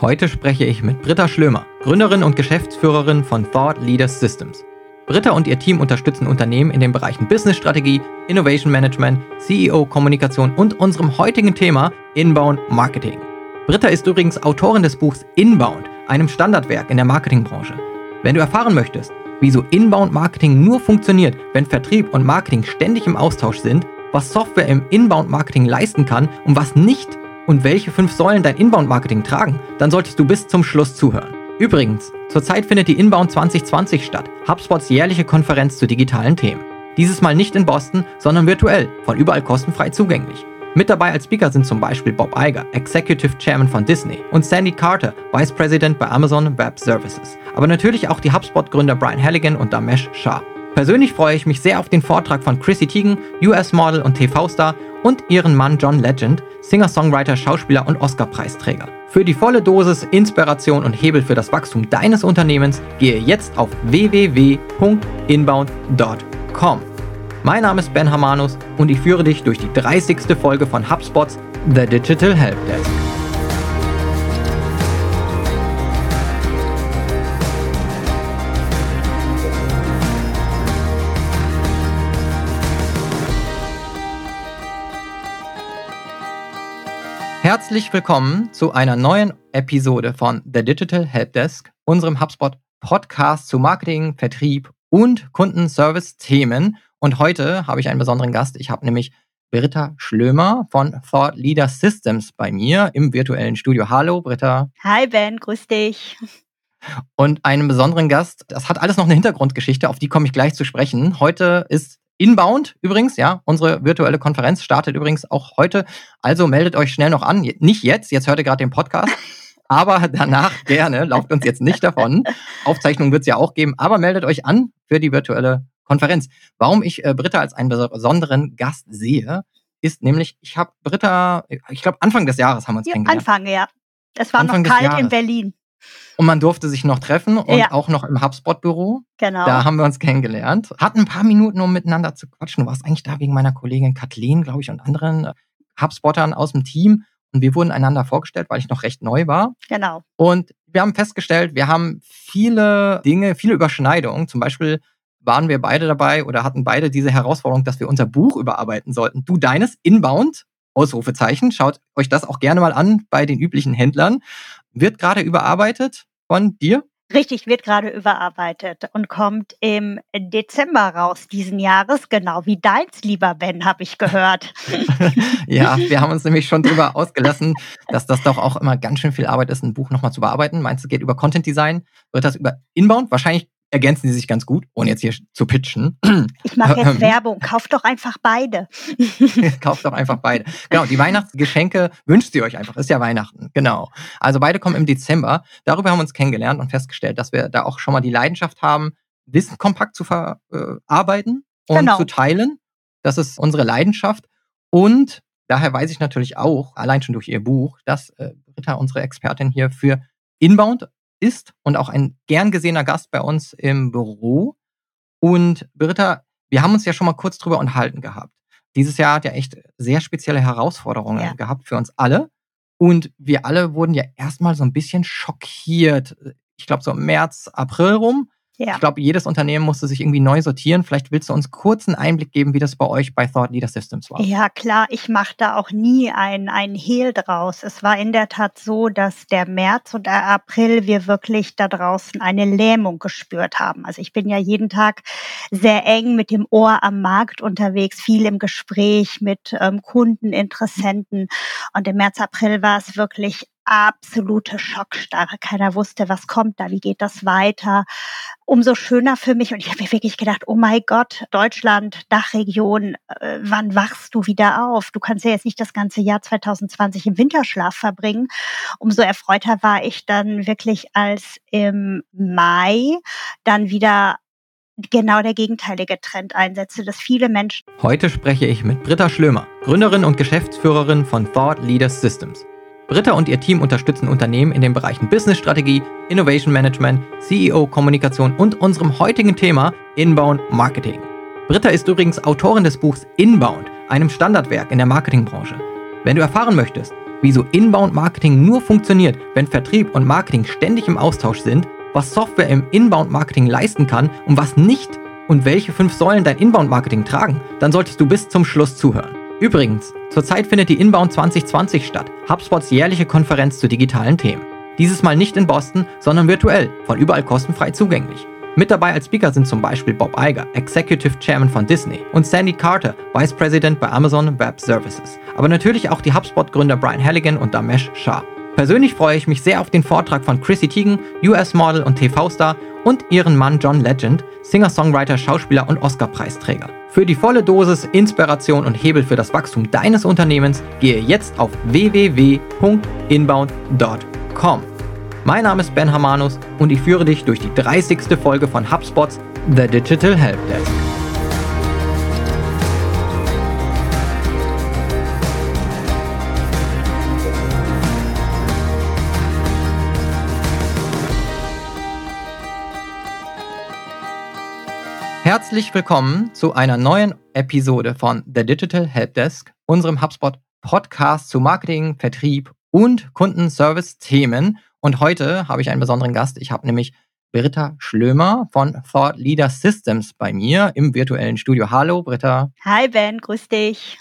Heute spreche ich mit Britta Schlömer, Gründerin und Geschäftsführerin von Thought Leaders Systems. Britta und ihr Team unterstützen Unternehmen in den Bereichen Business-Strategie, Innovation Management, CEO-Kommunikation und unserem heutigen Thema Inbound Marketing. Britta ist übrigens Autorin des Buchs Inbound, einem Standardwerk in der Marketingbranche. Wenn du erfahren möchtest, wieso Inbound Marketing nur funktioniert, wenn Vertrieb und Marketing ständig im Austausch sind, was Software im Inbound Marketing leisten kann und was nicht, und welche fünf Säulen dein Inbound-Marketing tragen, dann solltest du bis zum Schluss zuhören. Übrigens, zurzeit findet die Inbound 2020 statt, HubSpots jährliche Konferenz zu digitalen Themen. Dieses Mal nicht in Boston, sondern virtuell, von überall kostenfrei zugänglich. Mit dabei als Speaker sind zum Beispiel Bob Iger, Executive Chairman von Disney, und Sandy Carter, Vice President bei Amazon Web Services. Aber natürlich auch die HubSpot-Gründer Brian Halligan und Damesh Shah. Persönlich freue ich mich sehr auf den Vortrag von Chrissy Teigen, US-Model und TV-Star und ihren Mann John Legend, Singer-Songwriter, Schauspieler und Oscar-Preisträger. Für die volle Dosis Inspiration und Hebel für das Wachstum deines Unternehmens gehe jetzt auf www.inbound.com. Mein Name ist Ben Hamanus und ich führe dich durch die 30. Folge von HubSpots The Digital Help Herzlich willkommen zu einer neuen Episode von The Digital Helpdesk, unserem HubSpot Podcast zu Marketing, Vertrieb und Kundenservice-Themen. Und heute habe ich einen besonderen Gast. Ich habe nämlich Britta Schlömer von Thought Leader Systems bei mir im virtuellen Studio. Hallo, Britta. Hi, Ben, grüß dich. Und einen besonderen Gast. Das hat alles noch eine Hintergrundgeschichte, auf die komme ich gleich zu sprechen. Heute ist Inbound übrigens, ja, unsere virtuelle Konferenz startet übrigens auch heute. Also meldet euch schnell noch an. Nicht jetzt, jetzt hört ihr gerade den Podcast. aber danach gerne, lauft uns jetzt nicht davon. Aufzeichnung wird es ja auch geben, aber meldet euch an für die virtuelle Konferenz. Warum ich äh, Britta als einen besonderen Gast sehe, ist nämlich, ich habe Britta, ich glaube Anfang des Jahres haben wir uns ja, kennengelernt. Anfang, ja. Es war Anfang noch kalt in Berlin. Und man durfte sich noch treffen und ja. auch noch im HubSpot-Büro. Genau. Da haben wir uns kennengelernt. Hatten ein paar Minuten, um miteinander zu quatschen. Du warst eigentlich da wegen meiner Kollegin Kathleen, glaube ich, und anderen äh, HubSpottern aus dem Team. Und wir wurden einander vorgestellt, weil ich noch recht neu war. Genau. Und wir haben festgestellt, wir haben viele Dinge, viele Überschneidungen. Zum Beispiel waren wir beide dabei oder hatten beide diese Herausforderung, dass wir unser Buch überarbeiten sollten. Du deines Inbound, Ausrufezeichen. Schaut euch das auch gerne mal an bei den üblichen Händlern. Wird gerade überarbeitet von dir? Richtig, wird gerade überarbeitet und kommt im Dezember raus diesen Jahres, genau wie deins, lieber Ben, habe ich gehört. ja, wir haben uns nämlich schon darüber ausgelassen, dass das doch auch immer ganz schön viel Arbeit ist, ein Buch nochmal zu bearbeiten. Meinst du, geht über Content Design? Wird das über Inbound? Wahrscheinlich ergänzen sie sich ganz gut, ohne jetzt hier zu pitchen. Ich mache jetzt Werbung. Kauft doch einfach beide. Kauft doch einfach beide. Genau, die Weihnachtsgeschenke wünscht ihr euch einfach. Ist ja Weihnachten. Genau. Also beide kommen im Dezember. Darüber haben wir uns kennengelernt und festgestellt, dass wir da auch schon mal die Leidenschaft haben, Wissen kompakt zu verarbeiten und genau. zu teilen. Das ist unsere Leidenschaft. Und daher weiß ich natürlich auch, allein schon durch ihr Buch, dass äh, Britta, unsere Expertin hier für Inbound ist und auch ein gern gesehener Gast bei uns im Büro. Und Britta, wir haben uns ja schon mal kurz drüber unterhalten gehabt. Dieses Jahr hat ja echt sehr spezielle Herausforderungen ja. gehabt für uns alle. Und wir alle wurden ja erstmal so ein bisschen schockiert. Ich glaube, so im März, April rum ja. Ich glaube, jedes Unternehmen musste sich irgendwie neu sortieren. Vielleicht willst du uns kurz einen Einblick geben, wie das bei euch bei Thought Leader Systems war. Ja, klar. Ich mache da auch nie einen, einen Hehl draus. Es war in der Tat so, dass der März und der April wir wirklich da draußen eine Lähmung gespürt haben. Also ich bin ja jeden Tag sehr eng mit dem Ohr am Markt unterwegs, viel im Gespräch mit ähm, Kunden, Interessenten. Und im März, April war es wirklich absolute Schockstarre. Keiner wusste, was kommt da, wie geht das weiter. Umso schöner für mich. Und ich habe mir wirklich gedacht, oh mein Gott, Deutschland, Dachregion, äh, wann wachst du wieder auf? Du kannst ja jetzt nicht das ganze Jahr 2020 im Winterschlaf verbringen. Umso erfreuter war ich dann wirklich, als im Mai dann wieder genau der gegenteilige Trend einsetzte, dass viele Menschen. Heute spreche ich mit Britta Schlömer, Gründerin und Geschäftsführerin von Thought Leaders Systems. Britta und ihr Team unterstützen Unternehmen in den Bereichen Business-Strategie, Innovation Management, CEO-Kommunikation und unserem heutigen Thema Inbound Marketing. Britta ist übrigens Autorin des Buchs Inbound, einem Standardwerk in der Marketingbranche. Wenn du erfahren möchtest, wieso Inbound-Marketing nur funktioniert, wenn Vertrieb und Marketing ständig im Austausch sind, was Software im Inbound-Marketing leisten kann und was nicht und welche fünf Säulen dein Inbound-Marketing tragen, dann solltest du bis zum Schluss zuhören. Übrigens, zurzeit findet die Inbound 2020 statt, HubSpots jährliche Konferenz zu digitalen Themen. Dieses Mal nicht in Boston, sondern virtuell, von überall kostenfrei zugänglich. Mit dabei als Speaker sind zum Beispiel Bob Iger, Executive Chairman von Disney, und Sandy Carter, Vice President bei Amazon Web Services. Aber natürlich auch die HubSpot-Gründer Brian Halligan und Damesh Shah. Persönlich freue ich mich sehr auf den Vortrag von Chrissy Teigen, US-Model und TV-Star, und ihren Mann John Legend, Singer-Songwriter, Schauspieler und Oscar-Preisträger. Für die volle Dosis Inspiration und Hebel für das Wachstum deines Unternehmens gehe jetzt auf www.inbound.com. Mein Name ist Ben Hamanus und ich führe dich durch die 30. Folge von HubSpots The Digital Helpdesk. Herzlich willkommen zu einer neuen Episode von The Digital Helpdesk, unserem HubSpot Podcast zu Marketing, Vertrieb und Kundenservice-Themen. Und heute habe ich einen besonderen Gast. Ich habe nämlich Britta Schlömer von Thought Leader Systems bei mir im virtuellen Studio. Hallo, Britta. Hi, Ben, grüß dich.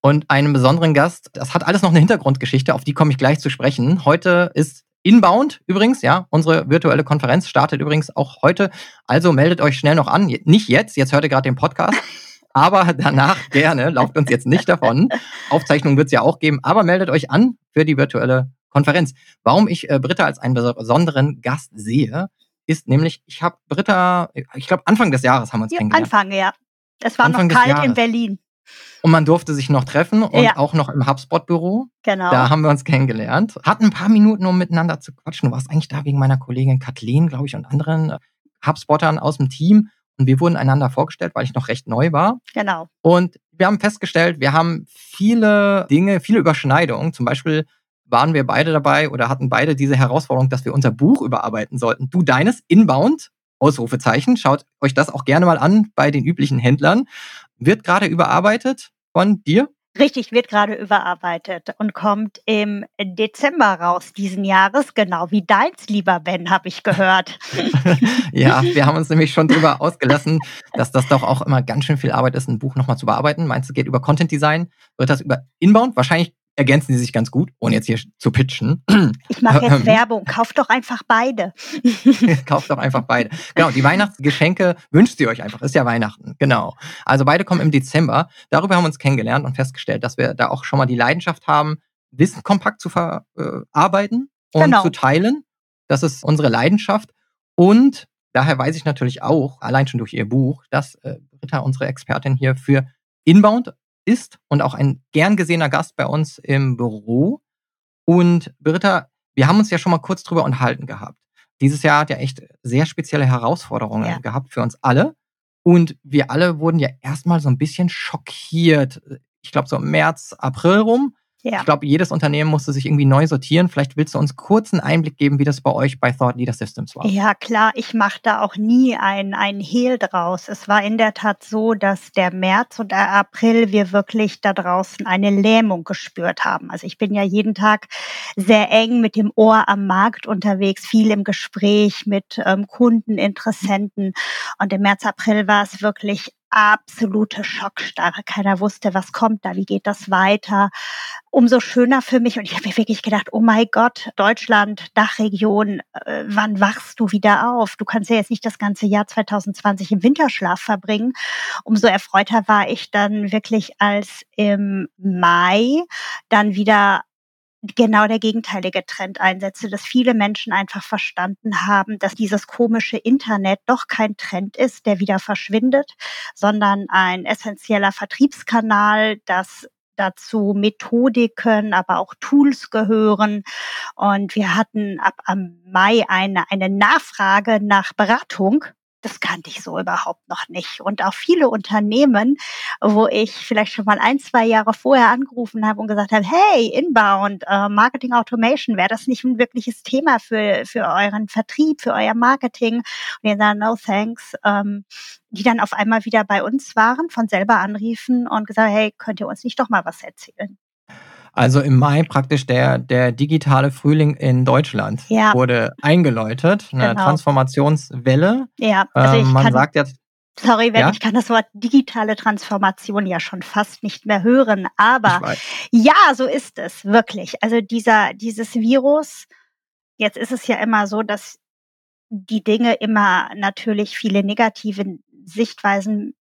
Und einen besonderen Gast. Das hat alles noch eine Hintergrundgeschichte, auf die komme ich gleich zu sprechen. Heute ist Inbound übrigens, ja, unsere virtuelle Konferenz startet übrigens auch heute. Also meldet euch schnell noch an. Nicht jetzt, jetzt hört ihr gerade den Podcast. aber danach gerne, lauft uns jetzt nicht davon. Aufzeichnung wird es ja auch geben, aber meldet euch an für die virtuelle Konferenz. Warum ich äh, Britta als einen besonderen Gast sehe, ist nämlich, ich habe Britta, ich glaube Anfang des Jahres haben wir uns ja, kennengelernt. Anfang, ja. Es war Anfang noch kalt in Berlin. Und man durfte sich noch treffen und ja. auch noch im HubSpot-Büro. Genau. Da haben wir uns kennengelernt. Hatten ein paar Minuten, um miteinander zu quatschen. Du warst eigentlich da wegen meiner Kollegin Kathleen, glaube ich, und anderen äh, HubSpottern aus dem Team. Und wir wurden einander vorgestellt, weil ich noch recht neu war. Genau. Und wir haben festgestellt, wir haben viele Dinge, viele Überschneidungen. Zum Beispiel waren wir beide dabei oder hatten beide diese Herausforderung, dass wir unser Buch überarbeiten sollten. Du deines, Inbound, Ausrufezeichen. Schaut euch das auch gerne mal an bei den üblichen Händlern. Wird gerade überarbeitet von dir? Richtig, wird gerade überarbeitet und kommt im Dezember raus diesen Jahres, genau wie deins, lieber Ben, habe ich gehört. ja, wir haben uns nämlich schon darüber ausgelassen, dass das doch auch immer ganz schön viel Arbeit ist, ein Buch nochmal zu bearbeiten. Meinst du, geht über Content Design? Wird das über Inbound? Wahrscheinlich ergänzen sie sich ganz gut, ohne jetzt hier zu pitchen. Ich mache jetzt Werbung. Kauft doch einfach beide. Kauft doch einfach beide. Genau, die Weihnachtsgeschenke wünscht ihr euch einfach. Ist ja Weihnachten. Genau. Also beide kommen im Dezember. Darüber haben wir uns kennengelernt und festgestellt, dass wir da auch schon mal die Leidenschaft haben, Wissen kompakt zu verarbeiten und genau. zu teilen. Das ist unsere Leidenschaft. Und daher weiß ich natürlich auch, allein schon durch ihr Buch, dass äh, Britta, unsere Expertin hier für Inbound ist und auch ein gern gesehener Gast bei uns im Büro. Und Britta, wir haben uns ja schon mal kurz drüber unterhalten gehabt. Dieses Jahr hat ja echt sehr spezielle Herausforderungen ja. gehabt für uns alle. Und wir alle wurden ja erstmal so ein bisschen schockiert. Ich glaube, so im März, April rum ja. Ich glaube, jedes Unternehmen musste sich irgendwie neu sortieren. Vielleicht willst du uns kurz einen Einblick geben, wie das bei euch bei Thought Leader Systems war. Ja, klar, ich mache da auch nie ein, ein Hehl draus. Es war in der Tat so, dass der März und der April wir wirklich da draußen eine Lähmung gespürt haben. Also ich bin ja jeden Tag sehr eng mit dem Ohr am Markt unterwegs, viel im Gespräch mit ähm, Kunden, Interessenten. Und im März, April war es wirklich absolute Schockstarre. Keiner wusste, was kommt da, wie geht das weiter. Umso schöner für mich. Und ich habe mir wirklich gedacht, oh mein Gott, Deutschland, Dachregion, äh, wann wachst du wieder auf? Du kannst ja jetzt nicht das ganze Jahr 2020 im Winterschlaf verbringen. Umso erfreuter war ich dann wirklich, als im Mai dann wieder genau der gegenteilige Trend einsetze, dass viele Menschen einfach verstanden haben, dass dieses komische Internet doch kein Trend ist, der wieder verschwindet, sondern ein essentieller Vertriebskanal, dass dazu Methodiken, aber auch Tools gehören. Und wir hatten ab am Mai eine, eine Nachfrage nach Beratung das kannte ich so überhaupt noch nicht. Und auch viele Unternehmen, wo ich vielleicht schon mal ein, zwei Jahre vorher angerufen habe und gesagt habe, hey, Inbound, äh, Marketing Automation, wäre das nicht ein wirkliches Thema für, für euren Vertrieb, für euer Marketing? Und die sagen, no thanks. Ähm, die dann auf einmal wieder bei uns waren, von selber anriefen und gesagt, hey, könnt ihr uns nicht doch mal was erzählen? Also im Mai praktisch der, der digitale Frühling in Deutschland ja. wurde eingeläutet, eine genau. Transformationswelle. Ja, also ähm, man kann, sagt jetzt. Sorry, wenn ja? ich kann das Wort digitale Transformation ja schon fast nicht mehr hören, aber ja, so ist es wirklich. Also dieser, dieses Virus, jetzt ist es ja immer so, dass die Dinge immer natürlich viele negative Sichtweisen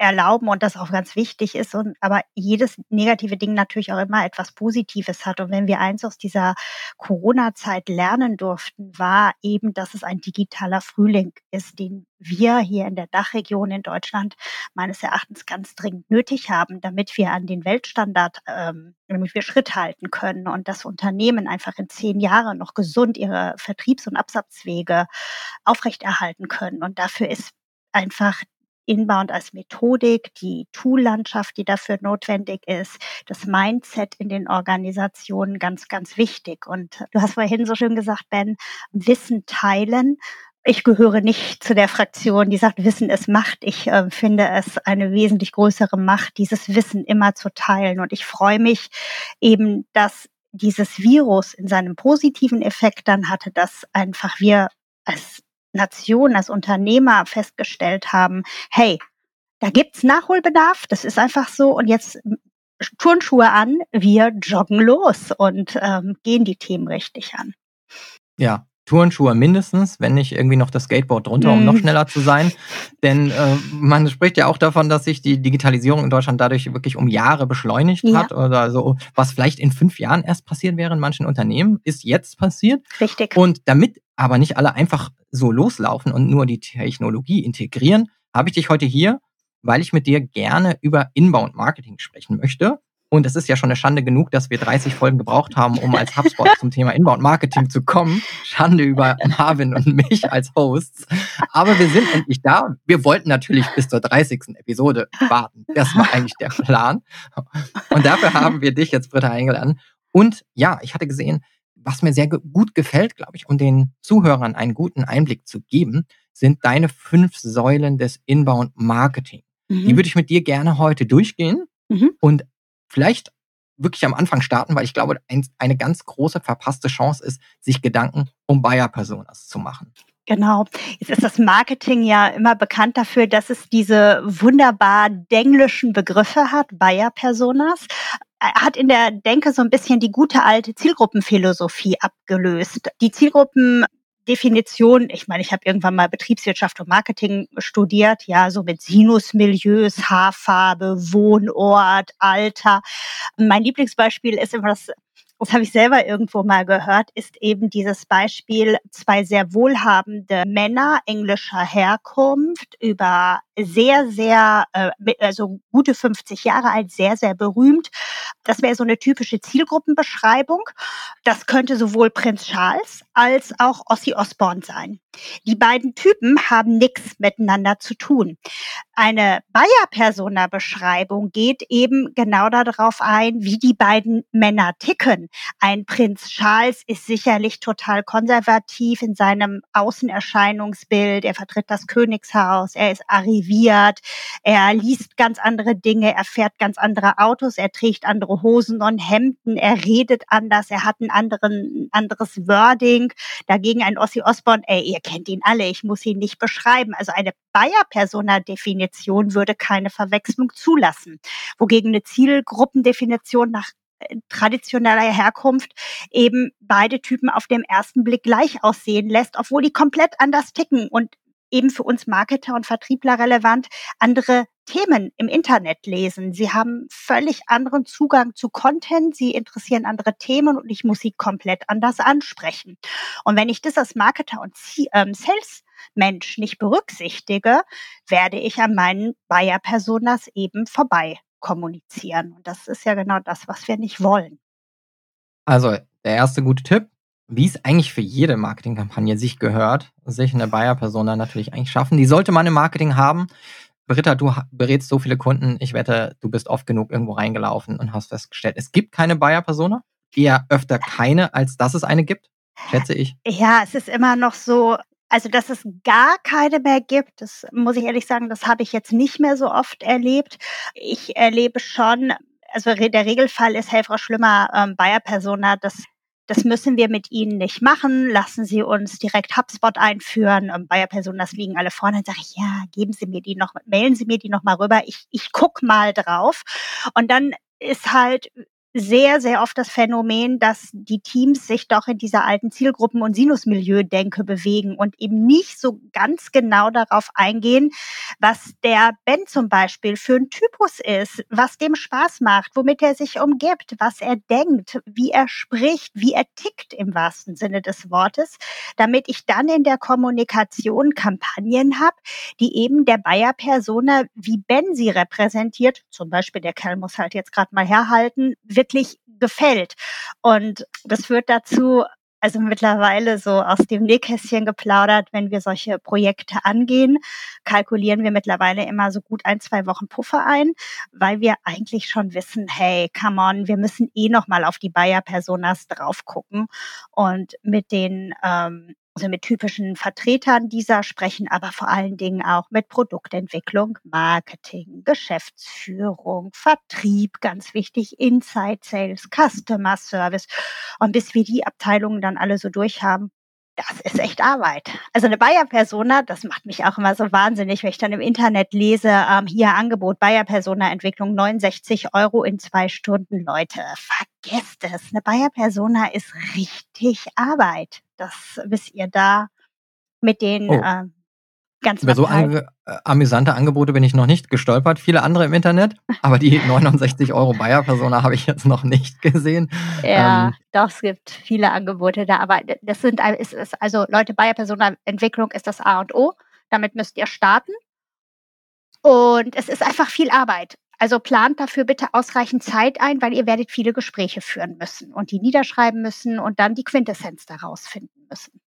erlauben und das auch ganz wichtig ist und aber jedes negative Ding natürlich auch immer etwas Positives hat und wenn wir eins aus dieser Corona-Zeit lernen durften, war eben, dass es ein digitaler Frühling ist, den wir hier in der Dachregion in Deutschland meines Erachtens ganz dringend nötig haben, damit wir an den Weltstandard, ähm, damit wir Schritt halten können und das Unternehmen einfach in zehn Jahren noch gesund ihre Vertriebs- und Absatzwege aufrechterhalten können. Und dafür ist einfach Inbound als Methodik, die Tool-Landschaft, die dafür notwendig ist, das Mindset in den Organisationen ganz, ganz wichtig. Und du hast vorhin so schön gesagt, Ben, Wissen teilen. Ich gehöre nicht zu der Fraktion, die sagt, Wissen ist Macht. Ich äh, finde es eine wesentlich größere Macht, dieses Wissen immer zu teilen. Und ich freue mich eben, dass dieses Virus in seinem positiven Effekt dann hatte, dass einfach wir als Nation, als Unternehmer festgestellt haben, hey, da gibt's Nachholbedarf, das ist einfach so und jetzt Turnschuhe an, wir joggen los und ähm, gehen die Themen richtig an. Ja, Turnschuhe mindestens, wenn nicht irgendwie noch das Skateboard drunter, um noch mhm. schneller zu sein. Denn äh, man spricht ja auch davon, dass sich die Digitalisierung in Deutschland dadurch wirklich um Jahre beschleunigt ja. hat. Oder so, was vielleicht in fünf Jahren erst passiert wäre in manchen Unternehmen, ist jetzt passiert. Richtig. Und damit aber nicht alle einfach so loslaufen und nur die Technologie integrieren, habe ich dich heute hier, weil ich mit dir gerne über Inbound Marketing sprechen möchte. Und es ist ja schon eine Schande genug, dass wir 30 Folgen gebraucht haben, um als HubSpot zum Thema Inbound Marketing zu kommen. Schande über Marvin und mich als Hosts. Aber wir sind endlich da. Wir wollten natürlich bis zur 30. Episode warten. Das war eigentlich der Plan. Und dafür haben wir dich jetzt, Britta, eingeladen. Und ja, ich hatte gesehen, was mir sehr gut gefällt, glaube ich, um den Zuhörern einen guten Einblick zu geben, sind deine fünf Säulen des Inbound Marketing. Mhm. Die würde ich mit dir gerne heute durchgehen mhm. und vielleicht wirklich am Anfang starten, weil ich glaube, ein, eine ganz große verpasste Chance ist, sich Gedanken um Buyer-Personas zu machen. Genau. Jetzt ist das Marketing ja immer bekannt dafür, dass es diese wunderbar denglischen Begriffe hat, Buyer-Personas hat in der Denke so ein bisschen die gute alte Zielgruppenphilosophie abgelöst. Die Zielgruppendefinition, ich meine, ich habe irgendwann mal Betriebswirtschaft und Marketing studiert, ja, so mit Sinusmilieus, Haarfarbe, Wohnort, Alter. Mein Lieblingsbeispiel ist immer das das habe ich selber irgendwo mal gehört, ist eben dieses Beispiel zwei sehr wohlhabende Männer englischer Herkunft über sehr, sehr, äh, also gute 50 Jahre alt, sehr, sehr berühmt. Das wäre so eine typische Zielgruppenbeschreibung. Das könnte sowohl Prinz Charles als auch Ossi Osborne sein. Die beiden Typen haben nichts miteinander zu tun. Eine Bayer-Persona-Beschreibung geht eben genau darauf ein, wie die beiden Männer ticken. Ein Prinz Charles ist sicherlich total konservativ in seinem Außenerscheinungsbild. Er vertritt das Königshaus, er ist arriviert, er liest ganz andere Dinge, er fährt ganz andere Autos, er trägt andere Hosen und Hemden, er redet anders, er hat ein anderen, anderes Wording. Dagegen ein Ossi Osborne, ey, ihr kennt ihn alle, ich muss ihn nicht beschreiben. Also eine Bayer-Persona-Definition würde keine Verwechslung zulassen. Wogegen eine Zielgruppendefinition nach traditioneller Herkunft eben beide Typen auf dem ersten Blick gleich aussehen lässt, obwohl die komplett anders ticken und eben für uns Marketer und Vertriebler relevant, andere Themen im Internet lesen. Sie haben völlig anderen Zugang zu Content, sie interessieren andere Themen und ich muss sie komplett anders ansprechen. Und wenn ich das als Marketer und ähm, Sales Mensch nicht berücksichtige, werde ich an meinen Buyer-Personas eben vorbei kommunizieren. Und das ist ja genau das, was wir nicht wollen. Also der erste gute Tipp, wie es eigentlich für jede Marketingkampagne sich gehört, sich eine Buyer-Persona natürlich eigentlich schaffen. Die sollte man im Marketing haben. Britta, du berätst so viele Kunden. Ich wette, du bist oft genug irgendwo reingelaufen und hast festgestellt, es gibt keine Buyer-Persona. Eher öfter keine, als dass es eine gibt, schätze ich. Ja, es ist immer noch so, also, dass es gar keine mehr gibt, das muss ich ehrlich sagen, das habe ich jetzt nicht mehr so oft erlebt. Ich erlebe schon also der Regelfall ist, hey, Frau Schlimmer, ähm, Bayer-Persona, das das müssen wir mit Ihnen nicht machen. Lassen Sie uns direkt HubSpot einführen. Ähm, Bayer-Personas liegen alle vorne. Dann sage ich, ja, geben Sie mir die noch, mailen Sie mir die noch mal rüber. Ich, ich guck mal drauf. Und dann ist halt sehr, sehr oft das Phänomen, dass die Teams sich doch in dieser alten Zielgruppen- und Sinusmilieu-Denke bewegen und eben nicht so ganz genau darauf eingehen, was der Ben zum Beispiel für ein Typus ist, was dem Spaß macht, womit er sich umgibt, was er denkt, wie er spricht, wie er tickt im wahrsten Sinne des Wortes, damit ich dann in der Kommunikation Kampagnen habe, die eben der Bayer-Persona, wie Ben sie repräsentiert, zum Beispiel der Kerl muss halt jetzt gerade mal herhalten, wirklich gefällt. Und das führt dazu, also mittlerweile so aus dem Nähkästchen geplaudert, wenn wir solche Projekte angehen, kalkulieren wir mittlerweile immer so gut ein, zwei Wochen Puffer ein, weil wir eigentlich schon wissen, hey, come on, wir müssen eh nochmal auf die Bayer-Personas drauf gucken und mit den ähm, also mit typischen Vertretern dieser sprechen, aber vor allen Dingen auch mit Produktentwicklung, Marketing, Geschäftsführung, Vertrieb, ganz wichtig, Inside Sales, Customer Service. Und bis wir die Abteilungen dann alle so durch haben, das ist echt Arbeit. Also eine Bayer-Persona, das macht mich auch immer so wahnsinnig, wenn ich dann im Internet lese, ähm, hier Angebot Bayer-Persona-Entwicklung 69 Euro in zwei Stunden. Leute, vergesst es. Eine Bayer-Persona ist richtig Arbeit. Das wisst ihr da mit den oh. äh, Ganz Über so ange äh, amüsante Angebote bin ich noch nicht gestolpert. Viele andere im Internet, aber die 69 Euro Bayer-Persona habe ich jetzt noch nicht gesehen. Ja, ähm, doch, es gibt viele Angebote da, aber das sind, ist, ist, also Leute, Bayer-Persona-Entwicklung ist das A und O. Damit müsst ihr starten. Und es ist einfach viel Arbeit. Also plant dafür bitte ausreichend Zeit ein, weil ihr werdet viele Gespräche führen müssen und die niederschreiben müssen und dann die Quintessenz daraus finden müssen.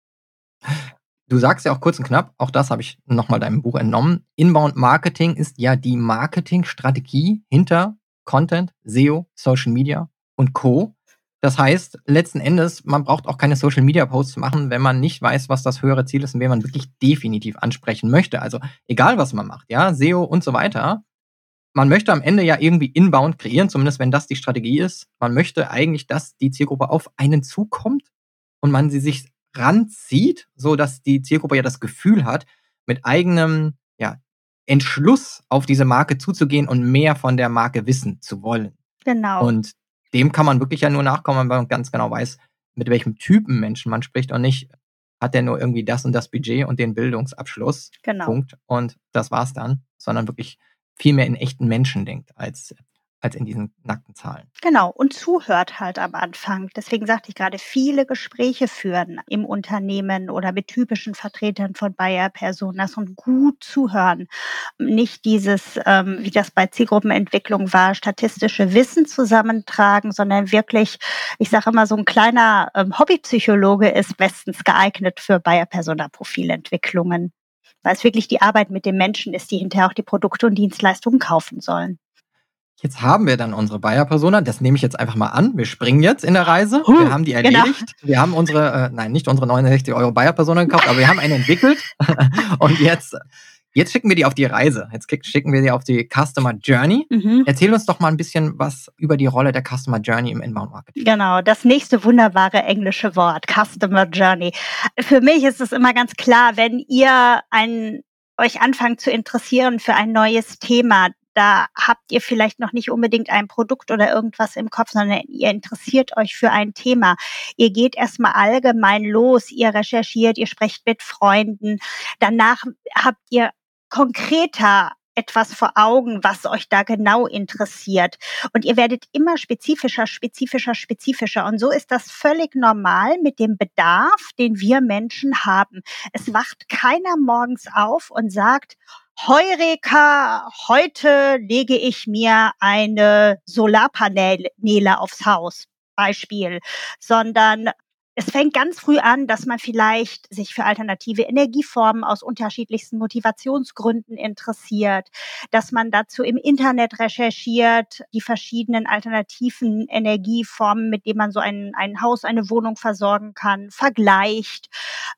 Du sagst ja auch kurz und knapp, auch das habe ich nochmal deinem Buch entnommen. Inbound Marketing ist ja die Marketingstrategie hinter Content, SEO, Social Media und Co. Das heißt, letzten Endes, man braucht auch keine Social Media Posts machen, wenn man nicht weiß, was das höhere Ziel ist und wen man wirklich definitiv ansprechen möchte. Also egal, was man macht, ja, SEO und so weiter. Man möchte am Ende ja irgendwie inbound kreieren, zumindest wenn das die Strategie ist. Man möchte eigentlich, dass die Zielgruppe auf einen zukommt und man sie sich ranzieht, so dass die Zielgruppe ja das Gefühl hat, mit eigenem ja, Entschluss auf diese Marke zuzugehen und mehr von der Marke wissen zu wollen. Genau. Und dem kann man wirklich ja nur nachkommen, wenn man ganz genau weiß, mit welchem Typen Menschen man spricht und nicht, hat der nur irgendwie das und das Budget und den Bildungsabschluss. Genau. Punkt. Und das war's dann, sondern wirklich viel mehr in echten Menschen denkt als als in diesen nackten Zahlen. Genau, und zuhört halt am Anfang. Deswegen sagte ich gerade, viele Gespräche führen im Unternehmen oder mit typischen Vertretern von Bayer-Personas und gut zuhören. Nicht dieses, ähm, wie das bei Zielgruppenentwicklung war, statistische Wissen zusammentragen, sondern wirklich, ich sage immer, so ein kleiner ähm, Hobbypsychologe ist bestens geeignet für Bayer-Persona-Profilentwicklungen weil es wirklich die Arbeit mit den Menschen ist, die hinterher auch die Produkte und Dienstleistungen kaufen sollen. Jetzt haben wir dann unsere Bayer-Persona. Das nehme ich jetzt einfach mal an. Wir springen jetzt in der Reise. Wir haben die genau. erledigt. Genau. Wir haben unsere, äh, nein, nicht unsere 69 Euro Bayer-Persona gekauft, aber wir haben eine entwickelt. Und jetzt, jetzt schicken wir die auf die Reise. Jetzt schicken wir die auf die Customer Journey. Mhm. Erzähl uns doch mal ein bisschen was über die Rolle der Customer Journey im Inbound Marketing. Genau, das nächste wunderbare englische Wort, Customer Journey. Für mich ist es immer ganz klar, wenn ihr ein euch anfangt zu interessieren für ein neues Thema, da habt ihr vielleicht noch nicht unbedingt ein Produkt oder irgendwas im Kopf, sondern ihr interessiert euch für ein Thema. Ihr geht erstmal allgemein los, ihr recherchiert, ihr sprecht mit Freunden. Danach habt ihr konkreter etwas vor Augen, was euch da genau interessiert. Und ihr werdet immer spezifischer, spezifischer, spezifischer. Und so ist das völlig normal mit dem Bedarf, den wir Menschen haben. Es wacht keiner morgens auf und sagt, Heureka, heute lege ich mir eine Solarpaneele aufs Haus, Beispiel, sondern es fängt ganz früh an, dass man vielleicht sich für alternative Energieformen aus unterschiedlichsten Motivationsgründen interessiert, dass man dazu im Internet recherchiert, die verschiedenen alternativen Energieformen, mit denen man so ein, ein Haus, eine Wohnung versorgen kann, vergleicht,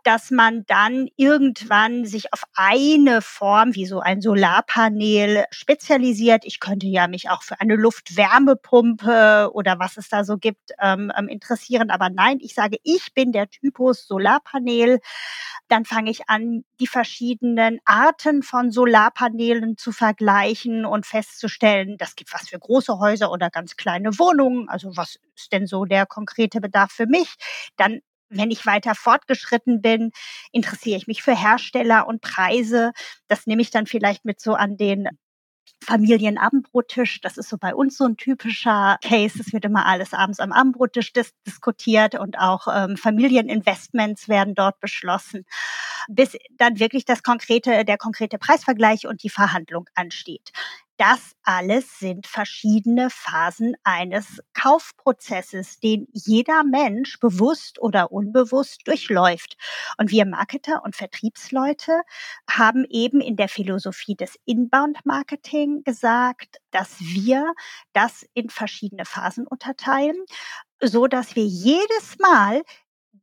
dass man dann irgendwann sich auf eine Form wie so ein Solarpanel spezialisiert. Ich könnte ja mich auch für eine Luftwärmepumpe oder was es da so gibt ähm, ähm interessieren, aber nein, ich sage, ich bin der Typus Solarpanel. Dann fange ich an, die verschiedenen Arten von Solarpanelen zu vergleichen und festzustellen, das gibt was für große Häuser oder ganz kleine Wohnungen. Also was ist denn so der konkrete Bedarf für mich? Dann wenn ich weiter fortgeschritten bin, interessiere ich mich für Hersteller und Preise. Das nehme ich dann vielleicht mit so an den Familienabendbrottisch. Das ist so bei uns so ein typischer Case. Es wird immer alles abends am Abendbrottisch dis diskutiert und auch ähm, Familieninvestments werden dort beschlossen, bis dann wirklich das konkrete, der konkrete Preisvergleich und die Verhandlung ansteht. Das alles sind verschiedene Phasen eines Kaufprozesses, den jeder Mensch bewusst oder unbewusst durchläuft. Und wir Marketer und Vertriebsleute haben eben in der Philosophie des Inbound-Marketing gesagt, dass wir das in verschiedene Phasen unterteilen, so dass wir jedes Mal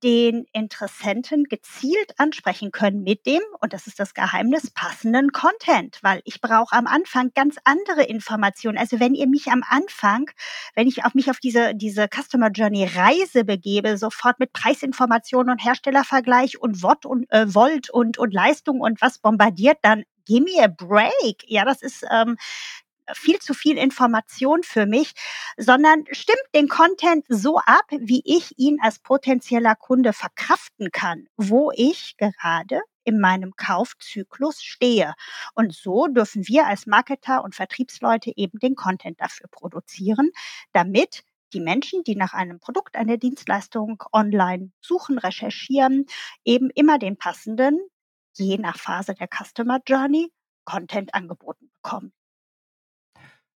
den Interessenten gezielt ansprechen können mit dem, und das ist das Geheimnis, passenden Content, weil ich brauche am Anfang ganz andere Informationen. Also wenn ihr mich am Anfang, wenn ich auf mich auf diese, diese Customer Journey Reise begebe, sofort mit Preisinformationen und Herstellervergleich und Watt und äh, Volt und, und Leistung und was bombardiert, dann give me a break. Ja, das ist, ähm, viel zu viel Information für mich, sondern stimmt den Content so ab, wie ich ihn als potenzieller Kunde verkraften kann, wo ich gerade in meinem Kaufzyklus stehe. Und so dürfen wir als Marketer und Vertriebsleute eben den Content dafür produzieren, damit die Menschen, die nach einem Produkt, einer Dienstleistung online suchen, recherchieren, eben immer den passenden, je nach Phase der Customer Journey, Content angeboten bekommen.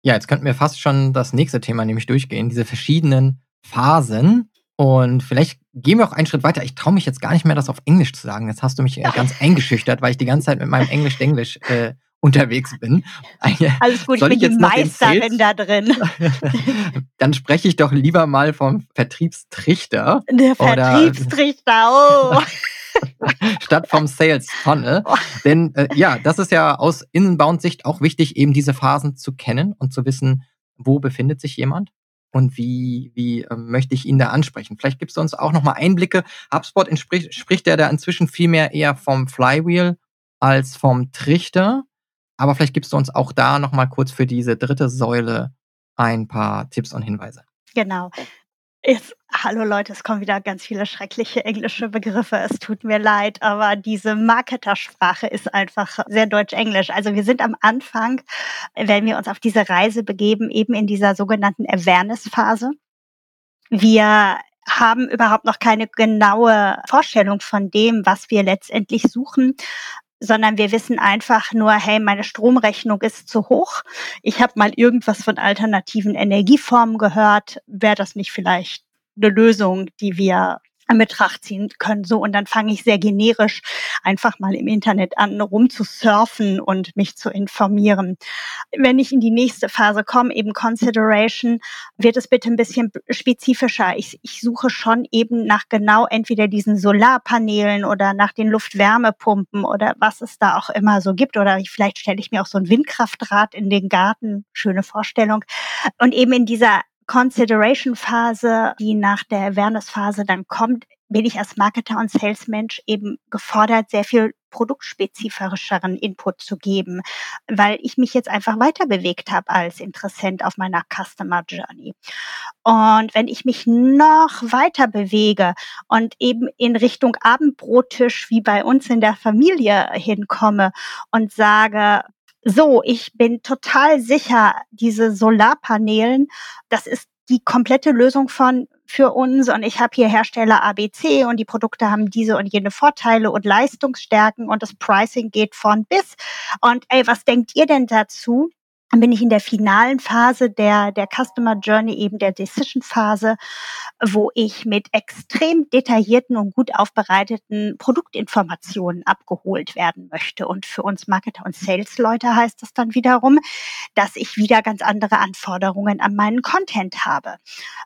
Ja, jetzt könnten wir fast schon das nächste Thema nämlich durchgehen, diese verschiedenen Phasen. Und vielleicht gehen wir auch einen Schritt weiter. Ich traue mich jetzt gar nicht mehr, das auf Englisch zu sagen. Jetzt hast du mich ja. ganz eingeschüchtert, weil ich die ganze Zeit mit meinem Englisch-Englisch äh, unterwegs bin. Alles gut, Soll ich, bin die Meisterin da drin. Dann spreche ich doch lieber mal vom Vertriebstrichter. Der Vertriebstrichter, oh. statt vom Sales Funnel. Denn äh, ja, das ist ja aus Inbound-Sicht auch wichtig, eben diese Phasen zu kennen und zu wissen, wo befindet sich jemand und wie, wie äh, möchte ich ihn da ansprechen. Vielleicht gibst du uns auch nochmal Einblicke. HubSpot entspricht, spricht ja da inzwischen viel mehr eher vom Flywheel als vom Trichter. Aber vielleicht gibst du uns auch da nochmal kurz für diese dritte Säule ein paar Tipps und Hinweise. Genau. Jetzt, hallo Leute, es kommen wieder ganz viele schreckliche englische Begriffe. Es tut mir leid, aber diese Marketersprache ist einfach sehr deutsch-englisch. Also wir sind am Anfang, wenn wir uns auf diese Reise begeben, eben in dieser sogenannten Awareness-Phase. Wir haben überhaupt noch keine genaue Vorstellung von dem, was wir letztendlich suchen sondern wir wissen einfach nur, hey, meine Stromrechnung ist zu hoch. Ich habe mal irgendwas von alternativen Energieformen gehört. Wäre das nicht vielleicht eine Lösung, die wir in Betracht ziehen können. So, und dann fange ich sehr generisch einfach mal im Internet an, rumzusurfen und mich zu informieren. Wenn ich in die nächste Phase komme, eben Consideration, wird es bitte ein bisschen spezifischer. Ich, ich suche schon eben nach genau entweder diesen Solarpanelen oder nach den Luftwärmepumpen oder was es da auch immer so gibt. Oder vielleicht stelle ich mir auch so ein Windkraftrad in den Garten. Schöne Vorstellung. Und eben in dieser Consideration-Phase, die nach der Awareness-Phase dann kommt, bin ich als Marketer und Salesmensch eben gefordert, sehr viel produktspezifischeren Input zu geben, weil ich mich jetzt einfach weiter bewegt habe als Interessent auf meiner Customer Journey. Und wenn ich mich noch weiter bewege und eben in Richtung Abendbrottisch wie bei uns in der Familie hinkomme und sage, so, ich bin total sicher, diese Solarpanelen, das ist die komplette Lösung von für uns und ich habe hier Hersteller ABC und die Produkte haben diese und jene Vorteile und Leistungsstärken und das Pricing geht von bis. Und ey, was denkt ihr denn dazu? Dann bin ich in der finalen Phase der, der Customer Journey, eben der Decision Phase, wo ich mit extrem detaillierten und gut aufbereiteten Produktinformationen abgeholt werden möchte. Und für uns Marketer und Sales-Leute heißt das dann wiederum, dass ich wieder ganz andere Anforderungen an meinen Content habe.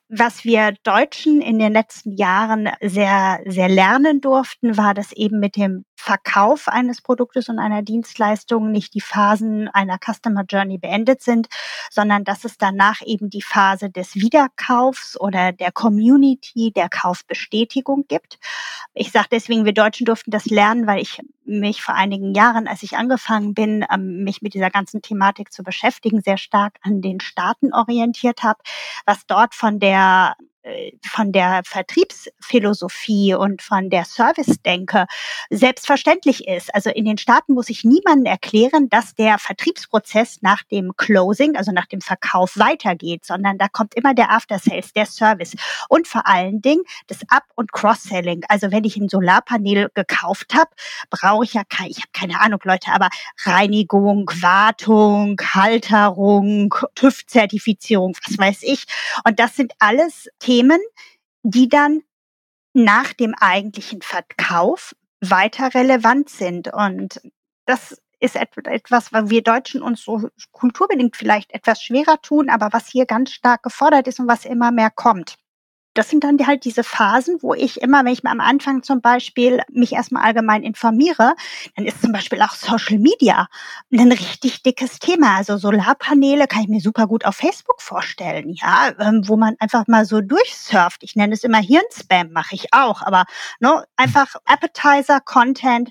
Was wir Deutschen in den letzten Jahren sehr, sehr lernen durften, war, dass eben mit dem Verkauf eines Produktes und einer Dienstleistung nicht die Phasen einer Customer Journey beendet sind, sondern dass es danach eben die Phase des Wiederkaufs oder der Community, der Kaufbestätigung gibt. Ich sage deswegen, wir Deutschen durften das lernen, weil ich mich vor einigen Jahren, als ich angefangen bin, ähm, mich mit dieser ganzen Thematik zu beschäftigen, sehr stark an den Staaten orientiert habe, was dort von der von der Vertriebsphilosophie und von der Service-Denke selbstverständlich ist. Also in den Staaten muss ich niemandem erklären, dass der Vertriebsprozess nach dem Closing, also nach dem Verkauf weitergeht, sondern da kommt immer der After-Sales, der Service und vor allen Dingen das Up- und Cross-Selling. Also wenn ich ein Solarpanel gekauft habe, brauche ich ja keine, ich habe keine Ahnung, Leute, aber Reinigung, Wartung, Halterung, TÜV-Zertifizierung, was weiß ich. Und das sind alles Themen, Themen, die dann nach dem eigentlichen Verkauf weiter relevant sind. Und das ist etwas, was wir Deutschen uns so kulturbedingt vielleicht etwas schwerer tun, aber was hier ganz stark gefordert ist und was immer mehr kommt das sind dann halt diese Phasen, wo ich immer, wenn ich mir am Anfang zum Beispiel mich erstmal allgemein informiere, dann ist zum Beispiel auch Social Media ein richtig dickes Thema. Also Solarpaneele kann ich mir super gut auf Facebook vorstellen, ja, ähm, wo man einfach mal so durchsurft. Ich nenne es immer Hirnspam, mache ich auch, aber ne, einfach Appetizer, Content,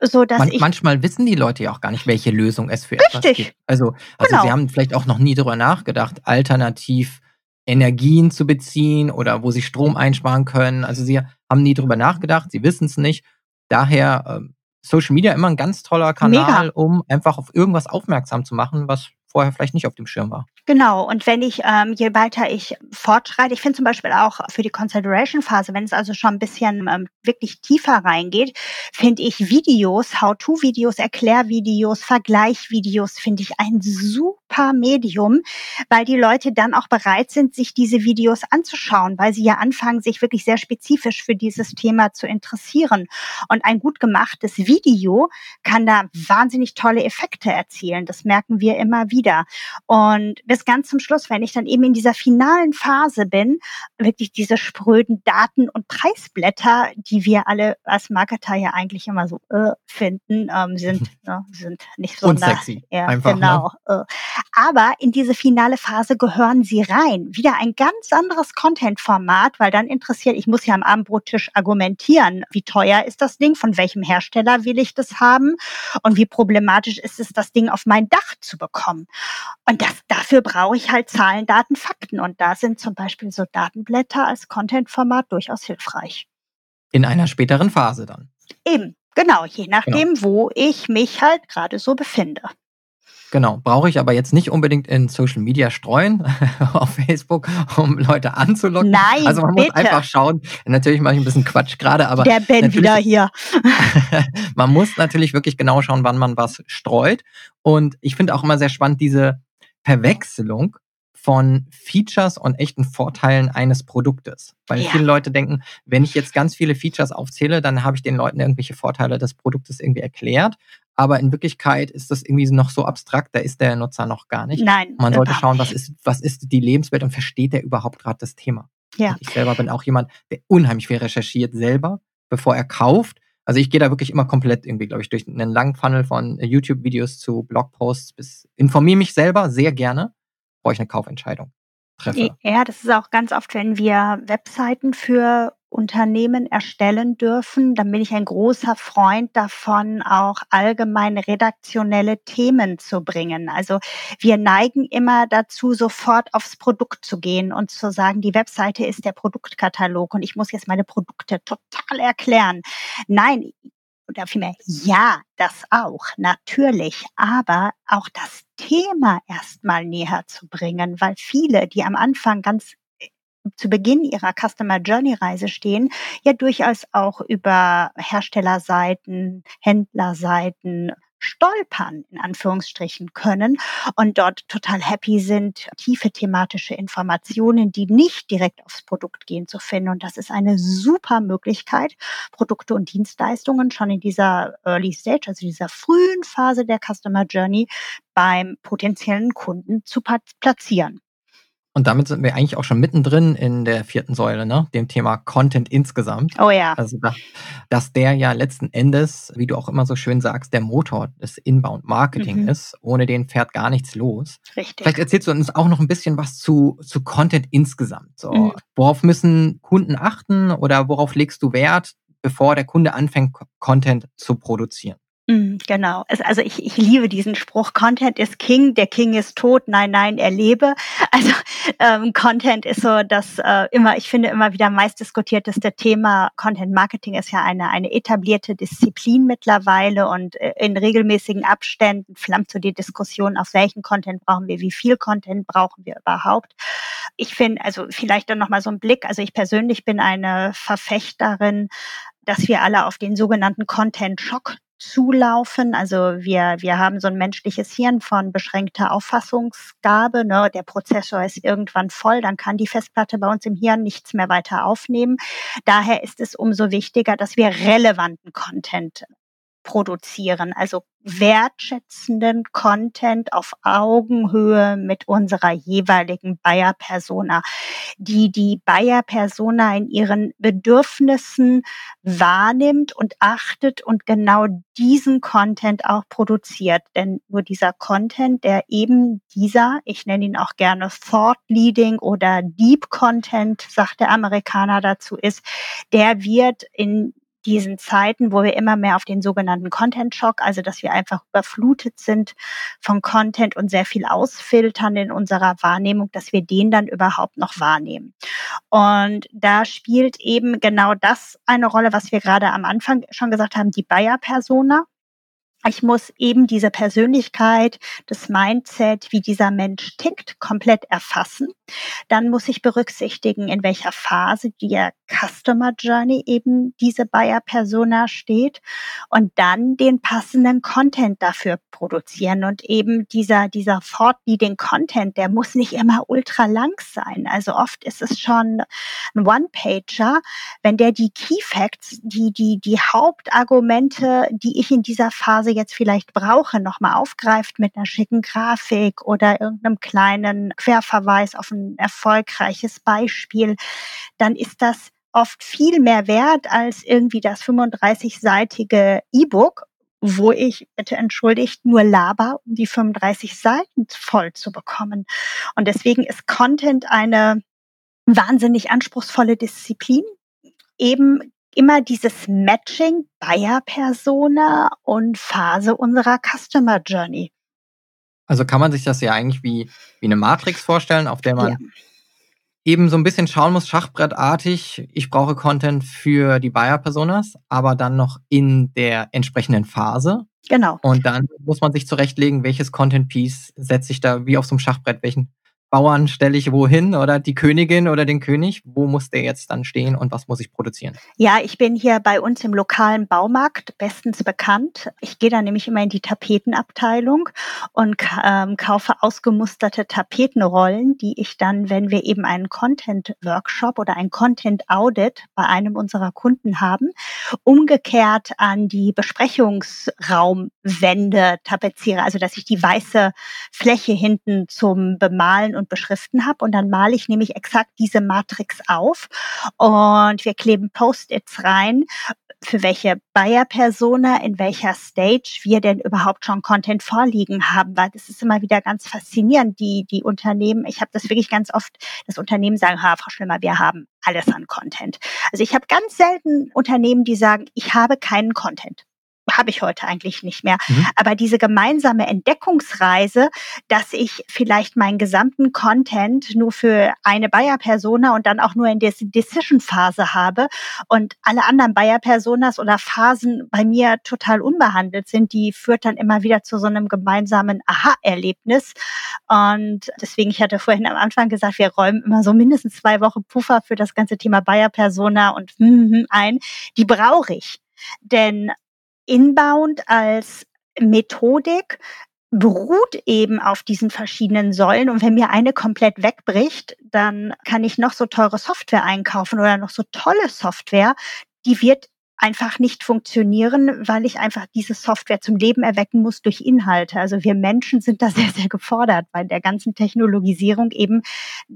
so dass Man, ich manchmal wissen die Leute ja auch gar nicht, welche Lösung es für Richtig. etwas gibt. Also, also Genau. sie haben vielleicht auch noch nie darüber nachgedacht, alternativ Energien zu beziehen oder wo sie Strom einsparen können. Also sie haben nie darüber nachgedacht, sie wissen es nicht. Daher ähm, Social Media immer ein ganz toller Kanal, Mega. um einfach auf irgendwas aufmerksam zu machen, was vorher vielleicht nicht auf dem Schirm war. Genau, und wenn ich, ähm, je weiter ich fortschreite, ich finde zum Beispiel auch für die Consideration-Phase, wenn es also schon ein bisschen ähm, wirklich tiefer reingeht, finde ich Videos, How-to-Videos, Erklärvideos, Vergleichvideos, finde ich ein super Medium, weil die Leute dann auch bereit sind, sich diese Videos anzuschauen, weil sie ja anfangen, sich wirklich sehr spezifisch für dieses Thema zu interessieren. Und ein gut gemachtes Video kann da wahnsinnig tolle Effekte erzielen. Das merken wir immer wieder. Und bis ganz zum Schluss, wenn ich dann eben in dieser finalen Phase bin, wirklich diese spröden Daten- und Preisblätter, die wir alle als Marketer ja eigentlich immer so äh, finden, ähm, sind, ne, sind nicht so Unsexy. ja, Einfach, ne? genau. äh. Aber in diese finale Phase gehören sie rein. Wieder ein ganz anderes Content-Format, weil dann interessiert, ich muss ja am Abendbrottisch argumentieren, wie teuer ist das Ding, von welchem Hersteller will ich das haben und wie problematisch ist es, das Ding auf mein Dach zu bekommen. Und das, dafür brauche ich halt Zahlen, Daten, Fakten. Und da sind zum Beispiel so Datenblätter als Content-Format durchaus hilfreich. In einer späteren Phase dann. Eben, genau, je nachdem, wo ich mich halt gerade so befinde. Genau, brauche ich aber jetzt nicht unbedingt in Social Media streuen auf Facebook, um Leute anzulocken. Nein, also man muss bitte. einfach schauen. Natürlich mache ich ein bisschen Quatsch gerade, aber Der Ben wieder hier. man muss natürlich wirklich genau schauen, wann man was streut. Und ich finde auch immer sehr spannend diese Verwechslung von Features und echten Vorteilen eines Produktes. Weil Ja. viele Leute denken, wenn ich jetzt ganz viele Features aufzähle, dann habe ich den Leuten irgendwelche Vorteile des Produktes irgendwie erklärt. Aber in Wirklichkeit ist das irgendwie noch so abstrakt, da ist der Nutzer noch gar nicht. Nein. Man sollte schauen, was ist, was ist die Lebenswelt und versteht der überhaupt gerade das Thema. Ja. Und ich selber bin auch jemand, der unheimlich viel recherchiert selber, bevor er kauft. Also ich gehe da wirklich immer komplett irgendwie, glaube ich, durch einen langen Funnel von äh, YouTube-Videos zu Blogposts bis informiere mich selber sehr gerne, bevor ich eine Kaufentscheidung treffe. Ja, das ist auch ganz oft, wenn wir Webseiten für Unternehmen erstellen dürfen, dann bin ich ein großer Freund davon, auch allgemein redaktionelle Themen zu bringen. Also wir neigen immer dazu, sofort aufs Produkt zu gehen und zu sagen, die Webseite ist der Produktkatalog und ich muss jetzt meine Produkte total erklären. Nein, oder vielmehr, ja, das auch, natürlich, aber auch das Thema erstmal näher zu bringen, weil viele, die am Anfang ganz äh, zu Beginn ihrer Customer Journey Reise stehen, ja durchaus auch über Herstellerseiten, Händlerseiten, stolpern, in Anführungsstrichen können und dort total happy sind, tiefe thematische Informationen, die nicht direkt aufs Produkt gehen, zu finden. Und das ist eine super Möglichkeit, Produkte und Dienstleistungen schon in dieser Early Stage, also dieser frühen Phase der Customer Journey beim potenziellen Kunden zu platzieren. Und damit sind wir eigentlich auch schon mittendrin in der vierten Säule, ne? dem Thema Content insgesamt. Oh ja. Also, da, dass der ja letzten Endes, wie du auch immer so schön sagst, der Motor des Inbound-Marketing mhm. ist. Ohne den fährt gar nichts los. Richtig. Vielleicht erzählst du uns auch noch ein bisschen was zu, zu Content insgesamt. So, mhm. Worauf müssen Kunden achten oder worauf legst du Wert, bevor der Kunde anfängt, Content zu produzieren? Mhm, genau. Also ich, ich liebe diesen Spruch, Content ist King, der King ist tot, nein, nein, er lebe. Also ähm, Content ist so das äh, immer, ich finde immer wieder meist diskutierteste Thema. Content Marketing ist ja eine, eine etablierte Disziplin mittlerweile und äh, in regelmäßigen Abständen flammt so die Diskussion, auf welchen Content brauchen wir, wie viel Content brauchen wir überhaupt. Ich finde, also vielleicht dann nochmal so ein Blick, also ich persönlich bin eine Verfechterin dass wir alle auf den sogenannten Content Shock zulaufen. Also wir, wir haben so ein menschliches Hirn von beschränkter Auffassungsgabe. Ne? Der Prozessor ist irgendwann voll, dann kann die Festplatte bei uns im Hirn nichts mehr weiter aufnehmen. Daher ist es umso wichtiger, dass wir relevanten Content produzieren, also wertschätzenden Content auf Augenhöhe mit unserer jeweiligen Buyer-Persona, die die Buyer-Persona in ihren Bedürfnissen wahrnimmt und achtet und genau diesen Content auch produziert. Denn nur dieser Content, der eben dieser, ich nenne ihn auch gerne Thought Leading oder Deep Content, sagt der Amerikaner dazu ist, der wird in diesen Zeiten, wo wir immer mehr auf den sogenannten Content-Shock, also dass wir einfach überflutet sind von Content und sehr viel ausfiltern in unserer Wahrnehmung, dass wir den dann überhaupt noch wahrnehmen. Und da spielt eben genau das eine Rolle, was wir gerade am Anfang schon gesagt haben, die Buyer-Persona. Ich muss eben diese Persönlichkeit, das Mindset, wie dieser Mensch tickt, komplett erfassen. Dann muss ich berücksichtigen, in welcher Phase der Customer Journey eben diese Buyer Persona steht und dann den passenden Content dafür produzieren und eben dieser, dieser fortleading Content, der muss nicht immer ultra lang sein. Also oft ist es schon ein One-Pager, wenn der die Key Facts, die, die, die Hauptargumente, die ich in dieser Phase Phase jetzt vielleicht brauche, nochmal aufgreift mit einer schicken Grafik oder irgendeinem kleinen Querverweis auf ein erfolgreiches Beispiel, dann ist das oft viel mehr wert als irgendwie das 35-seitige E-Book, wo ich, bitte entschuldigt, nur laber, um die 35 Seiten voll zu bekommen. Und deswegen ist Content eine wahnsinnig anspruchsvolle Disziplin, eben immer dieses Matching Buyer-Persona und Phase unserer Customer Journey. Also kann man sich das ja eigentlich wie, wie eine Matrix vorstellen, auf der man ja. eben so ein bisschen schauen muss, schachbrettartig, ich brauche Content für die Buyer-Personas, aber dann noch in der entsprechenden Phase. Genau. Und dann muss man sich zurechtlegen, welches Content-Piece setze ich da wie auf so einem Schachbrett, welchen Bauern stelle ich wohin oder die Königin oder den König? Wo muss der jetzt dann stehen und was muss ich produzieren? Ja, ich bin hier bei uns im lokalen Baumarkt bestens bekannt. Ich gehe da nämlich immer in die Tapetenabteilung und ähm, kaufe ausgemusterte Tapetenrollen, die ich dann, wenn wir eben einen Content-Workshop oder ein Content-Audit bei einem unserer Kunden haben, umgekehrt an die Besprechungsraumwände tapeziere. Also, dass ich die weiße Fläche hinten zum Bemalen und beschriften habe. Und dann male ich nämlich exakt diese Matrix auf und wir kleben Post-its rein, für welche Buyer-Persona, in welcher Stage wir denn überhaupt schon Content vorliegen haben, weil das ist immer wieder ganz faszinierend. Die, die Unternehmen, ich habe das wirklich ganz oft, das Unternehmen sagen, ha, Frau Schlimmer, wir haben alles an Content. Also ich habe ganz selten Unternehmen, die sagen, ich habe keinen Content habe ich heute eigentlich nicht mehr. Mhm. Aber diese gemeinsame Entdeckungsreise, dass ich vielleicht meinen gesamten Content nur für eine Buyer-Persona und dann auch nur in der Decision-Phase habe und alle anderen Buyer-Personas oder Phasen bei mir total unbehandelt sind, die führt dann immer wieder zu so einem gemeinsamen Aha-Erlebnis. Und deswegen, ich hatte vorhin am Anfang gesagt, wir räumen immer so mindestens zwei Wochen Puffer für das ganze Thema Buyer-Persona und ein. Die brauche ich. Denn Inbound als Methodik beruht eben auf diesen verschiedenen Säulen. Und wenn mir eine komplett wegbricht, dann kann ich noch so teure Software einkaufen oder noch so tolle Software. Die wird einfach nicht funktionieren, weil ich einfach diese Software zum Leben erwecken muss durch Inhalte. Also wir Menschen sind da sehr, sehr gefordert bei der ganzen Technologisierung eben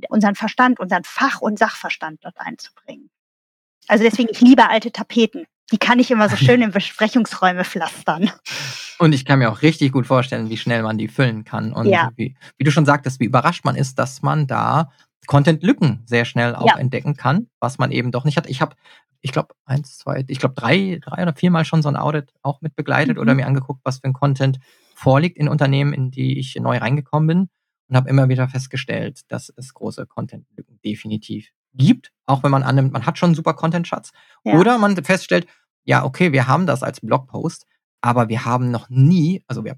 unseren Verstand, unseren Fach- und Sachverstand dort einzubringen. Also deswegen, ich liebe alte Tapeten. Die kann ich immer so schön in Besprechungsräume pflastern. Und ich kann mir auch richtig gut vorstellen, wie schnell man die füllen kann. Und ja. wie, wie, du schon sagtest, wie überrascht man ist, dass man da Content-Lücken sehr schnell auch ja. entdecken kann, was man eben doch nicht hat. Ich habe, ich glaube, eins, zwei, ich glaube, drei, drei oder viermal schon so ein Audit auch mit begleitet mhm. oder mir angeguckt, was für ein Content vorliegt in Unternehmen, in die ich neu reingekommen bin und habe immer wieder festgestellt, dass es große Content-Lücken definitiv gibt, auch wenn man annimmt, man hat schon einen super Content-Schatz. Ja. Oder man feststellt, ja, okay, wir haben das als Blogpost, aber wir haben noch nie, also wir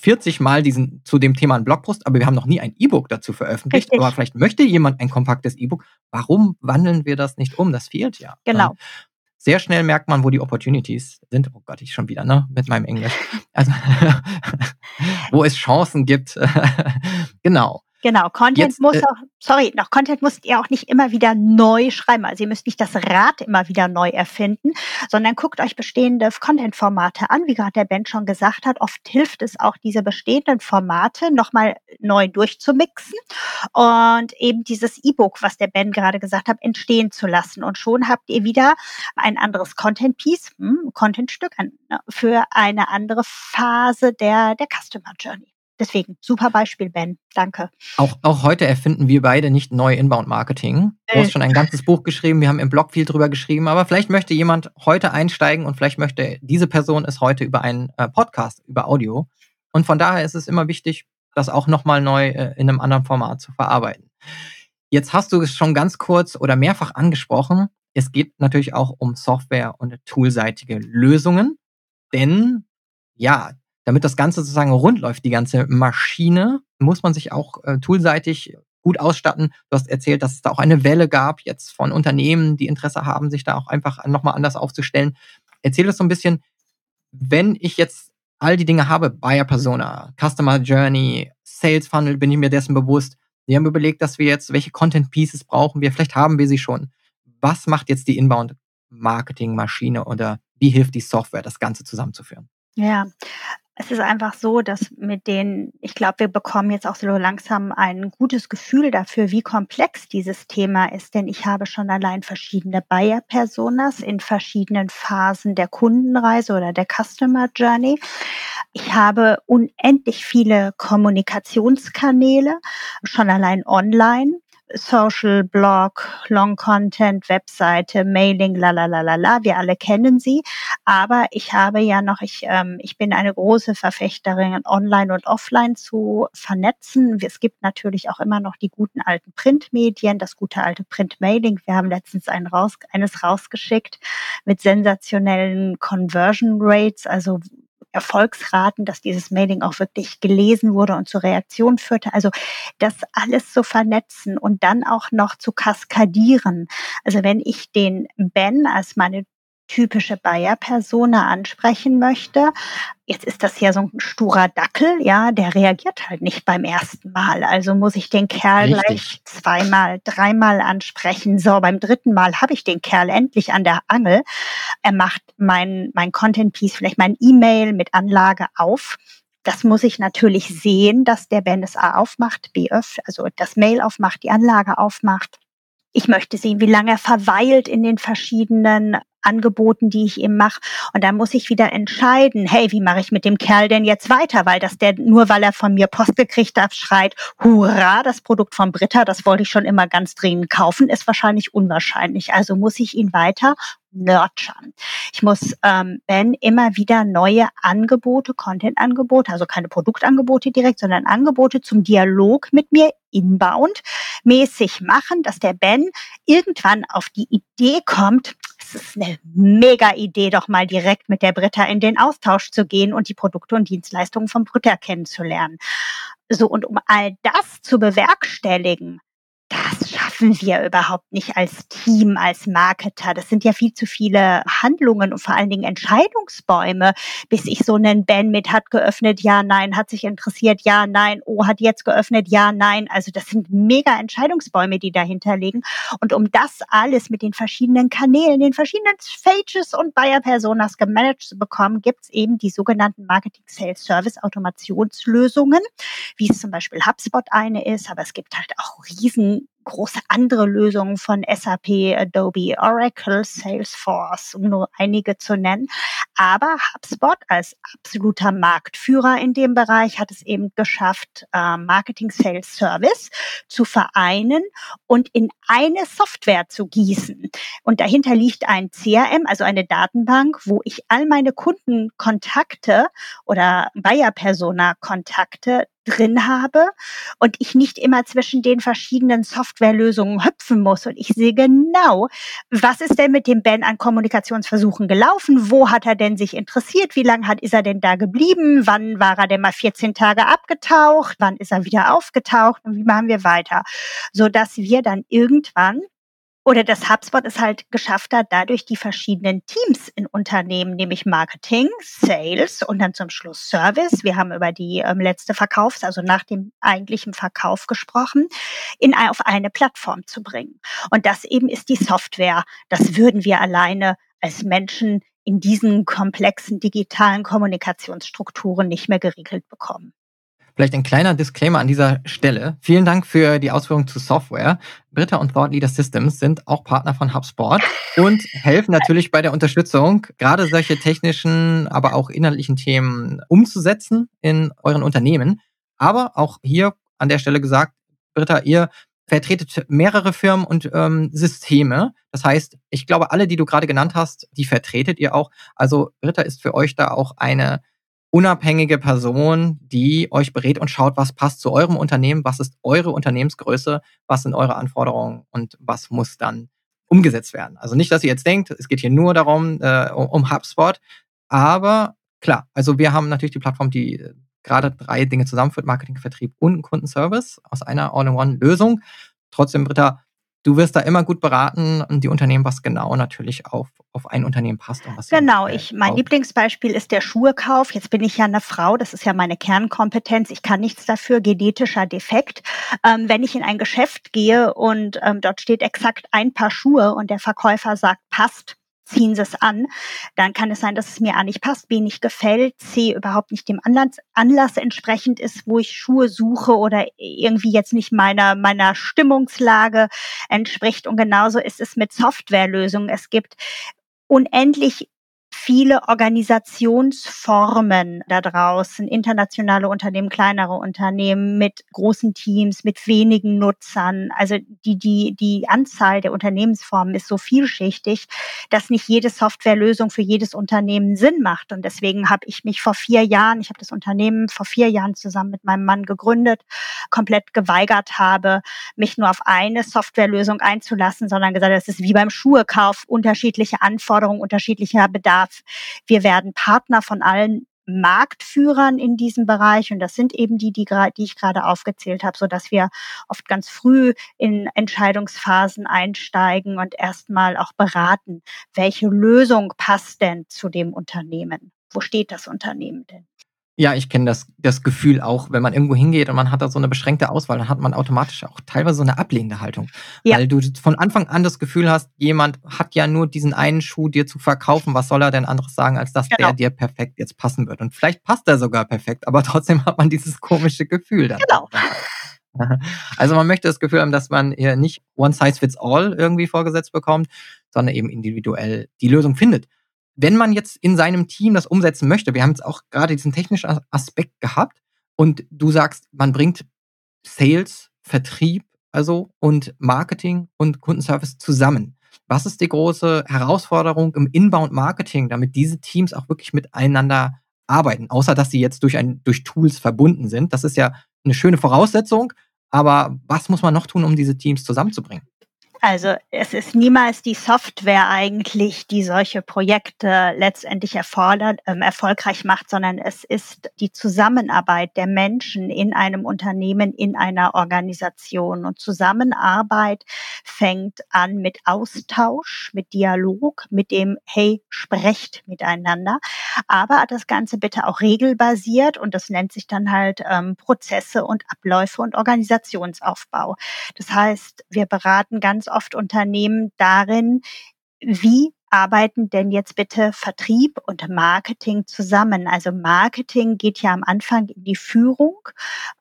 40 Mal diesen, zu dem Thema einen Blogpost, aber wir haben noch nie ein E-Book dazu veröffentlicht. Richtig. Aber vielleicht möchte jemand ein kompaktes E-Book. Warum wandeln wir das nicht um? Das fehlt ja. Genau. Sehr schnell merkt man, wo die Opportunities sind. Oh Gott, ich schon wieder, ne? Mit meinem Englisch. Also, wo es Chancen gibt. genau. Genau, Content Jetzt, muss äh, auch, sorry, noch Content müsst ihr auch nicht immer wieder neu schreiben. Also ihr müsst nicht das Rad immer wieder neu erfinden, sondern guckt euch bestehende Content-Formate an. Wie gerade der Ben schon gesagt hat, oft hilft es auch, diese bestehenden Formate nochmal neu durchzumixen und eben dieses E-Book, was der Ben gerade gesagt hat, entstehen zu lassen. Und schon habt ihr wieder ein anderes Content-Piece, hm, Content-Stück ne, für eine andere Phase der, der Customer Journey. Deswegen, super Beispiel, Ben. Danke. Auch, auch heute erfinden wir beide nicht neu Inbound-Marketing. Du hast schon ein ganzes Buch geschrieben, wir haben im Blog viel drüber geschrieben, aber vielleicht möchte jemand heute einsteigen und vielleicht möchte diese Person es heute über einen äh, Podcast, über Audio. Und von daher ist es immer wichtig, das auch nochmal neu äh, in einem anderen Format zu verarbeiten. Jetzt hast du es schon ganz kurz oder mehrfach angesprochen. Es geht natürlich auch um Software- und toolseitige Lösungen. Denn ja, damit das Ganze sozusagen rund läuft, die ganze Maschine, muss man sich auch äh, toolseitig gut ausstatten. Du hast erzählt, dass es da auch eine Welle gab jetzt von Unternehmen, die Interesse haben, sich da auch einfach nochmal anders aufzustellen. Erzähl uns so ein bisschen, wenn ich jetzt all die Dinge habe, Buyer Persona, Customer Journey, Sales Funnel, bin ich mir dessen bewusst. Wir haben überlegt, dass wir jetzt, welche Content Pieces brauchen wir, vielleicht haben wir sie schon. Was macht jetzt die Inbound Marketing Maschine oder wie hilft die Software, das Ganze zusammenzuführen? Ja, es ist einfach so, dass mit den, ich glaube, wir bekommen jetzt auch so langsam ein gutes Gefühl dafür, wie komplex dieses Thema ist, denn ich habe schon allein verschiedene Buyer-Personas in verschiedenen Phasen der Kundenreise oder der Customer Journey. Ich habe unendlich viele Kommunikationskanäle, schon allein online. Social, Blog, Long Content, Webseite, Mailing, la la la la la. Wir alle kennen sie. Aber ich habe ja noch, ich, ähm, ich bin eine große Verfechterin, online und offline zu vernetzen. Es gibt natürlich auch immer noch die guten alten Printmedien, das gute alte Printmailing. Wir haben letztens einen raus, eines rausgeschickt mit sensationellen Conversion Rates, also Erfolgsraten, dass dieses Mailing auch wirklich gelesen wurde und zur Reaktion führte. Also das alles zu vernetzen und dann auch noch zu kaskadieren. Also wenn ich den Ben als meine typische Bayer-Persona ansprechen möchte. Jetzt ist das ja so ein sturer Dackel, ja, der reagiert halt nicht beim ersten Mal. Also muss ich den Kerl Richtig. gleich zweimal, dreimal ansprechen. So, beim dritten Mal habe ich den Kerl endlich an der Angel. Er macht mein, mein Content-Piece, vielleicht mein E-Mail mit Anlage auf. Das muss ich natürlich sehen, dass der Ben es A aufmacht, B öff, also das Mail aufmacht, die Anlage aufmacht. Ich möchte sehen, wie lange er verweilt in den verschiedenen Angeboten, die ich ihm mache. Und dann muss ich wieder entscheiden, hey, wie mache ich mit dem Kerl denn jetzt weiter? Weil das der, nur weil er von mir Post gekriegt hat, schreit, hurra, das Produkt von Britta, das wollte ich schon immer ganz dringend kaufen, ist wahrscheinlich unwahrscheinlich. Also muss ich ihn weiter nurturen. Ich muss ähm, Ben immer wieder neue Angebote, Content-Angebote, also keine Produktangebote direkt, sondern Angebote zum Dialog mit mir inbound mäßig machen, dass der Ben irgendwann auf die Idee kommt, es ist eine mega Idee, doch mal direkt mit der Britta in den Austausch zu gehen und die Produkte und Dienstleistungen von Britta kennenzulernen. So, und um all das zu bewerkstelligen, das dürfen wir überhaupt nicht als Team, als Marketer. Das sind ja viel zu viele Handlungen und vor allen Dingen Entscheidungsbäume, bis ich so einen Ben mit hat geöffnet, ja, nein, hat sich interessiert, ja, nein, oh, hat jetzt geöffnet, ja, nein. Also das sind mega Entscheidungsbäume, die dahinter liegen. Und um das alles mit den verschiedenen Kanälen, den verschiedenen Pages und Buyer Personas gemanagt zu bekommen, gibt es eben die sogenannten Marketing Sales Service Automationslösungen, wie es zum Beispiel HubSpot eine ist, aber es gibt halt auch riesengroße andere Lösungen von SAP, Adobe, Oracle, Salesforce, um nur einige zu nennen. Aber HubSpot als absoluter Marktführer in dem Bereich hat es eben geschafft, äh, Marketing Sales Service zu vereinen und in eine Software zu gießen. Und dahinter liegt ein CRM, also eine Datenbank, wo ich all meine Kundenkontakte oder Buyer-Persona-Kontakte drin habe und ich nicht immer zwischen den verschiedenen Softwarelösungen hüpfen muss. Und ich sehe genau, was ist denn mit dem Ben an Kommunikationsversuchen gelaufen, wo hat er denn sich interessiert, wie lange hat, ist er denn da geblieben, wann war er denn mal 14 Tage abgetaucht, wann ist er wieder aufgetaucht? Und wie machen wir weiter, so dass wir dann irgendwann oder das HubSpot es halt geschafft hat, dadurch die verschiedenen Teams in Unternehmen, nämlich Marketing, Sales und dann zum Schluss Service. Wir haben über die ähm, letzte Verkaufs-, also nach dem eigentlichen Verkauf gesprochen, in, auf eine Plattform zu bringen. Und das eben ist die Software. Das würden wir alleine als Menschen in diesen komplexen digitalen Kommunikationsstrukturen nicht mehr geregelt bekommen. Vielleicht ein kleiner Disclaimer an dieser Stelle. Vielen Dank für die Ausführung zu Software. Britta und Thought Leader Systems sind auch Partner von HubSpot und helfen natürlich bei der Unterstützung, gerade solche technischen, aber auch inhaltlichen Themen umzusetzen in euren Unternehmen. Aber auch hier an der Stelle gesagt, Britta, ihr vertretet mehrere Firmen und ähm, Systeme. Das heißt, ich glaube, alle, die du gerade genannt hast, die vertretet ihr auch. Also Britta ist für euch da auch eine unabhängige Person, die euch berät und schaut, was passt zu eurem Unternehmen, was ist eure Unternehmensgröße, was sind eure Anforderungen und was muss dann umgesetzt werden. Also nicht, dass ihr jetzt denkt, es geht hier nur darum, äh, um HubSpot, aber klar, also wir haben natürlich die Plattform, die äh, gerade drei Dinge zusammenführt, Marketing, Vertrieb und Kundenservice aus einer All-in-One-Lösung. Trotzdem, Britta, du wirst da immer gut beraten und die Unternehmen, was genau natürlich auf, auf ein Unternehmen passt. Und was genau, ich, mein kauft. Lieblingsbeispiel ist der Schuhekauf. Jetzt bin ich ja eine Frau, das ist ja meine Kernkompetenz. Ich kann nichts dafür, genetischer Defekt. Ähm, wenn ich in ein Geschäft gehe und ähm, dort steht exakt ein Paar Schuhe und der Verkäufer sagt, passt, ziehen sie es an, dann kann es sein, dass es mir A nicht passt, B nicht gefällt, C überhaupt nicht dem Anlass, Anlass entsprechend ist, wo ich Schuhe suche oder irgendwie jetzt nicht meiner, meiner Stimmungslage entspricht. Und genauso ist es mit Softwarelösungen. Es gibt unendlich viele Organisationsformen da draußen, internationale Unternehmen, kleinere Unternehmen mit großen Teams, mit wenigen Nutzern. Also die, die, die Anzahl der Unternehmensformen ist so vielschichtig, dass nicht jede Softwarelösung für jedes Unternehmen Sinn macht. Und deswegen habe ich mich vor vier Jahren, ich habe das Unternehmen vor vier Jahren zusammen mit meinem Mann gegründet, komplett geweigert habe, mich nur auf eine Softwarelösung einzulassen, sondern gesagt, das ist wie beim Schuhekauf, unterschiedliche Anforderungen, unterschiedlicher Bedarf wir werden Partner von allen Marktführern in diesem Bereich und das sind eben die, die, die ich gerade aufgezählt habe, so dass wir oft ganz früh in Entscheidungsphasen einsteigen und erstmal auch beraten, welche Lösung passt denn zu dem Unternehmen? Wo steht das Unternehmen denn? Ja, ich kenne das, das Gefühl auch, wenn man irgendwo hingeht und man hat da so eine beschränkte Auswahl, dann hat man automatisch auch teilweise so eine ablehnende Haltung. Ja. Weil du von Anfang an das Gefühl hast, jemand hat ja nur diesen einen Schuh dir zu verkaufen. Was soll er denn anderes sagen, als dass genau. der dir perfekt jetzt passen wird? Und vielleicht passt er sogar perfekt, aber trotzdem hat man dieses komische Gefühl dann. Genau. Also man möchte das Gefühl haben, dass man hier nicht one size fits all irgendwie vorgesetzt bekommt, sondern eben individuell die Lösung findet wenn man jetzt in seinem Team das umsetzen möchte, wir haben jetzt auch gerade diesen technischen Aspekt gehabt und du sagst, man bringt Sales, Vertrieb, also und Marketing und Kundenservice zusammen. Was ist die große Herausforderung im Inbound-Marketing, damit diese Teams auch wirklich miteinander arbeiten, außer dass sie jetzt durch, ein, durch Tools verbunden sind? Das ist ja eine schöne Voraussetzung, aber was muss man noch tun, um diese Teams zusammenzubringen? Also es ist niemals die Software eigentlich, die solche Projekte letztendlich erfordert, ähm, erfolgreich macht, sondern es ist die Zusammenarbeit der Menschen in einem Unternehmen, in einer Organisation. Und Zusammenarbeit fängt an mit Austausch, mit Dialog, mit dem, hey, sprecht miteinander. Aber das Ganze bitte auch regelbasiert und das nennt sich dann halt ähm, Prozesse und Abläufe und Organisationsaufbau. Das heißt, wir beraten ganz oft Unternehmen darin, wie arbeiten denn jetzt bitte Vertrieb und Marketing zusammen? Also Marketing geht ja am Anfang in die Führung,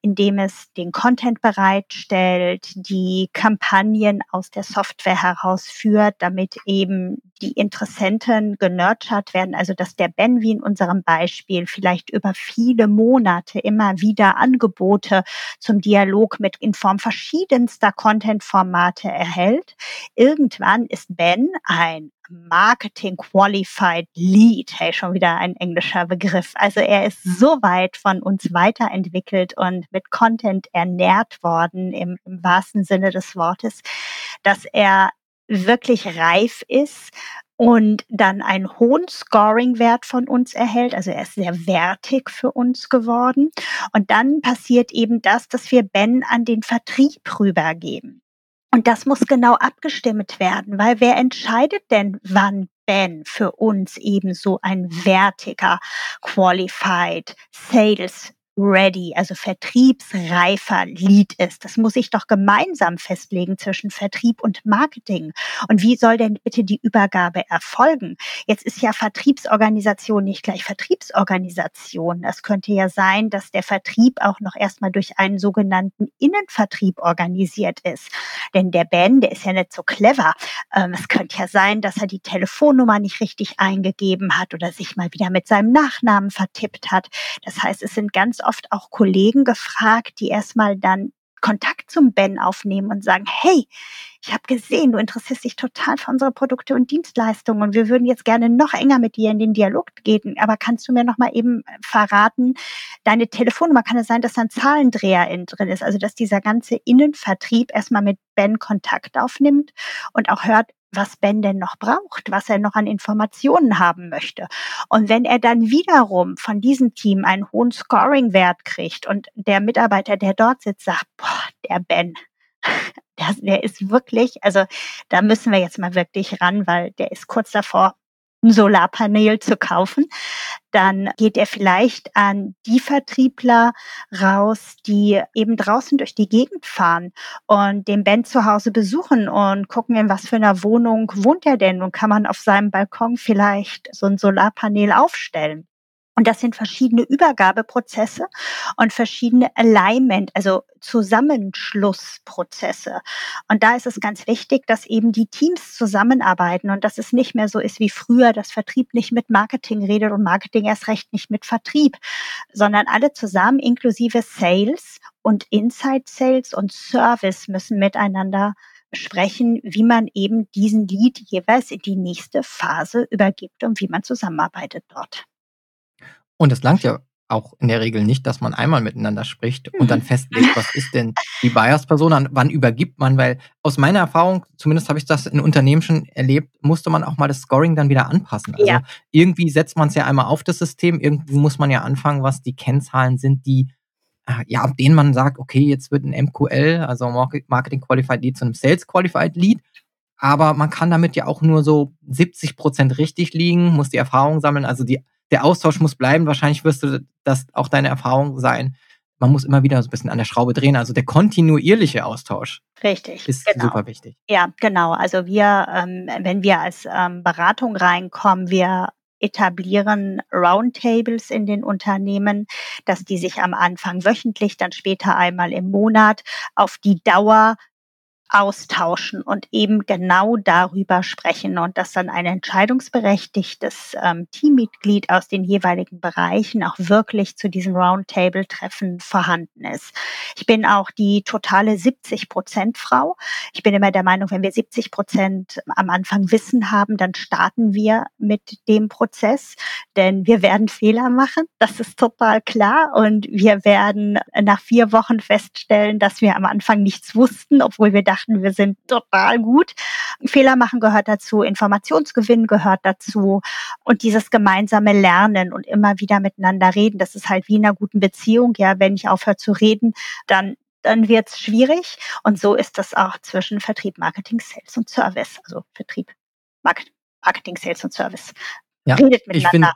indem es den Content bereitstellt, die Kampagnen aus der Software herausführt, damit eben die Interessenten genurtured werden. Also dass der Ben wie in unserem Beispiel vielleicht über viele Monate immer wieder Angebote zum Dialog mit in Form verschiedenster Content-Formate erhält. Irgendwann ist Ben ein Marketing Qualified Lead, hey, schon wieder ein englischer Begriff. Also er ist so weit von uns weiterentwickelt und mit Content ernährt worden im, im wahrsten Sinne des Wortes, dass er wirklich reif ist und dann einen hohen Scoring-Wert von uns erhält. Also er ist sehr wertig für uns geworden. Und dann passiert eben das, dass wir Ben an den Vertrieb rübergeben. Und das muss genau abgestimmt werden, weil wer entscheidet denn, wann Ben für uns eben so ein wertiger, qualified Sales ready, also vertriebsreifer Lead ist. Das muss ich doch gemeinsam festlegen zwischen Vertrieb und Marketing. Und wie soll denn bitte die Übergabe erfolgen? Jetzt ist ja Vertriebsorganisation nicht gleich Vertriebsorganisation. Es könnte ja sein, dass der Vertrieb auch noch erstmal durch einen sogenannten Innenvertrieb organisiert ist. Denn der Ben, der ist ja nicht so clever. Ähm, es könnte ja sein, dass er die Telefonnummer nicht richtig eingegeben hat oder sich mal wieder mit seinem Nachnamen vertippt hat. Das heißt, es sind ganz oft auch Kollegen gefragt, die erstmal dann Kontakt zum Ben aufnehmen und sagen, hey, ich habe gesehen, du interessierst dich total für unsere Produkte und Dienstleistungen und wir würden jetzt gerne noch enger mit dir in den Dialog gehen. Aber kannst du mir noch mal eben verraten, deine Telefonnummer, kann es sein, dass da ein Zahlendreher in drin ist? Also, dass dieser ganze Innenvertrieb erstmal mit Ben Kontakt aufnimmt und auch hört, was Ben denn noch braucht, was er noch an Informationen haben möchte. Und wenn er dann wiederum von diesem Team einen hohen Scoring-Wert kriegt und der Mitarbeiter, der dort sitzt, sagt, boah, der Ben, der, der ist wirklich, also da müssen wir jetzt mal wirklich ran, weil der ist kurz davor, ein Solarpanel zu kaufen, dann geht er vielleicht an die Vertriebler raus, die eben draußen durch die Gegend fahren und den Ben zu Hause besuchen und gucken, in was für einer Wohnung wohnt er denn und kann man auf seinem Balkon vielleicht so ein Solarpanel aufstellen. Und das sind verschiedene Übergabeprozesse und verschiedene Alignment, also Zusammenschlussprozesse. Und da ist es ganz wichtig, dass eben die Teams zusammenarbeiten und dass es nicht mehr so ist wie früher, dass Vertrieb nicht mit Marketing redet und Marketing erst recht nicht mit Vertrieb, sondern alle zusammen inklusive Sales und Inside Sales und Service müssen miteinander sprechen, wie man eben diesen Lead jeweils in die nächste Phase übergibt und wie man zusammenarbeitet dort. Und es langt ja auch in der Regel nicht, dass man einmal miteinander spricht und dann mhm. festlegt, was ist denn die Buyers-Person, wann übergibt man, weil aus meiner Erfahrung, zumindest habe ich das in Unternehmen schon erlebt, musste man auch mal das Scoring dann wieder anpassen. Also ja. irgendwie setzt man es ja einmal auf das System, irgendwo muss man ja anfangen, was die Kennzahlen sind, die äh, ja, ab denen man sagt, okay, jetzt wird ein MQL, also Marketing Qualified Lead zu einem Sales Qualified Lead. Aber man kann damit ja auch nur so 70 Prozent richtig liegen, muss die Erfahrung sammeln. Also die der Austausch muss bleiben. Wahrscheinlich wirst du das auch deine Erfahrung sein. Man muss immer wieder so ein bisschen an der Schraube drehen. Also der kontinuierliche Austausch. Richtig. Ist genau. super wichtig. Ja, genau. Also wir, ähm, wenn wir als ähm, Beratung reinkommen, wir etablieren Roundtables in den Unternehmen, dass die sich am Anfang wöchentlich, dann später einmal im Monat auf die Dauer austauschen und eben genau darüber sprechen und dass dann ein entscheidungsberechtigtes ähm, Teammitglied aus den jeweiligen Bereichen auch wirklich zu diesen Roundtable-Treffen vorhanden ist. Ich bin auch die totale 70 Prozent Frau. Ich bin immer der Meinung, wenn wir 70 Prozent am Anfang Wissen haben, dann starten wir mit dem Prozess, denn wir werden Fehler machen. Das ist total klar und wir werden nach vier Wochen feststellen, dass wir am Anfang nichts wussten, obwohl wir dachten, dachten, wir sind total gut. Fehler machen gehört dazu, Informationsgewinn gehört dazu und dieses gemeinsame Lernen und immer wieder miteinander reden. Das ist halt wie in einer guten Beziehung. Ja, wenn ich aufhöre zu reden, dann dann wird es schwierig. Und so ist das auch zwischen Vertrieb, Marketing, Sales und Service. Also Vertrieb, Marketing, Sales und Service. Ja, Redet miteinander.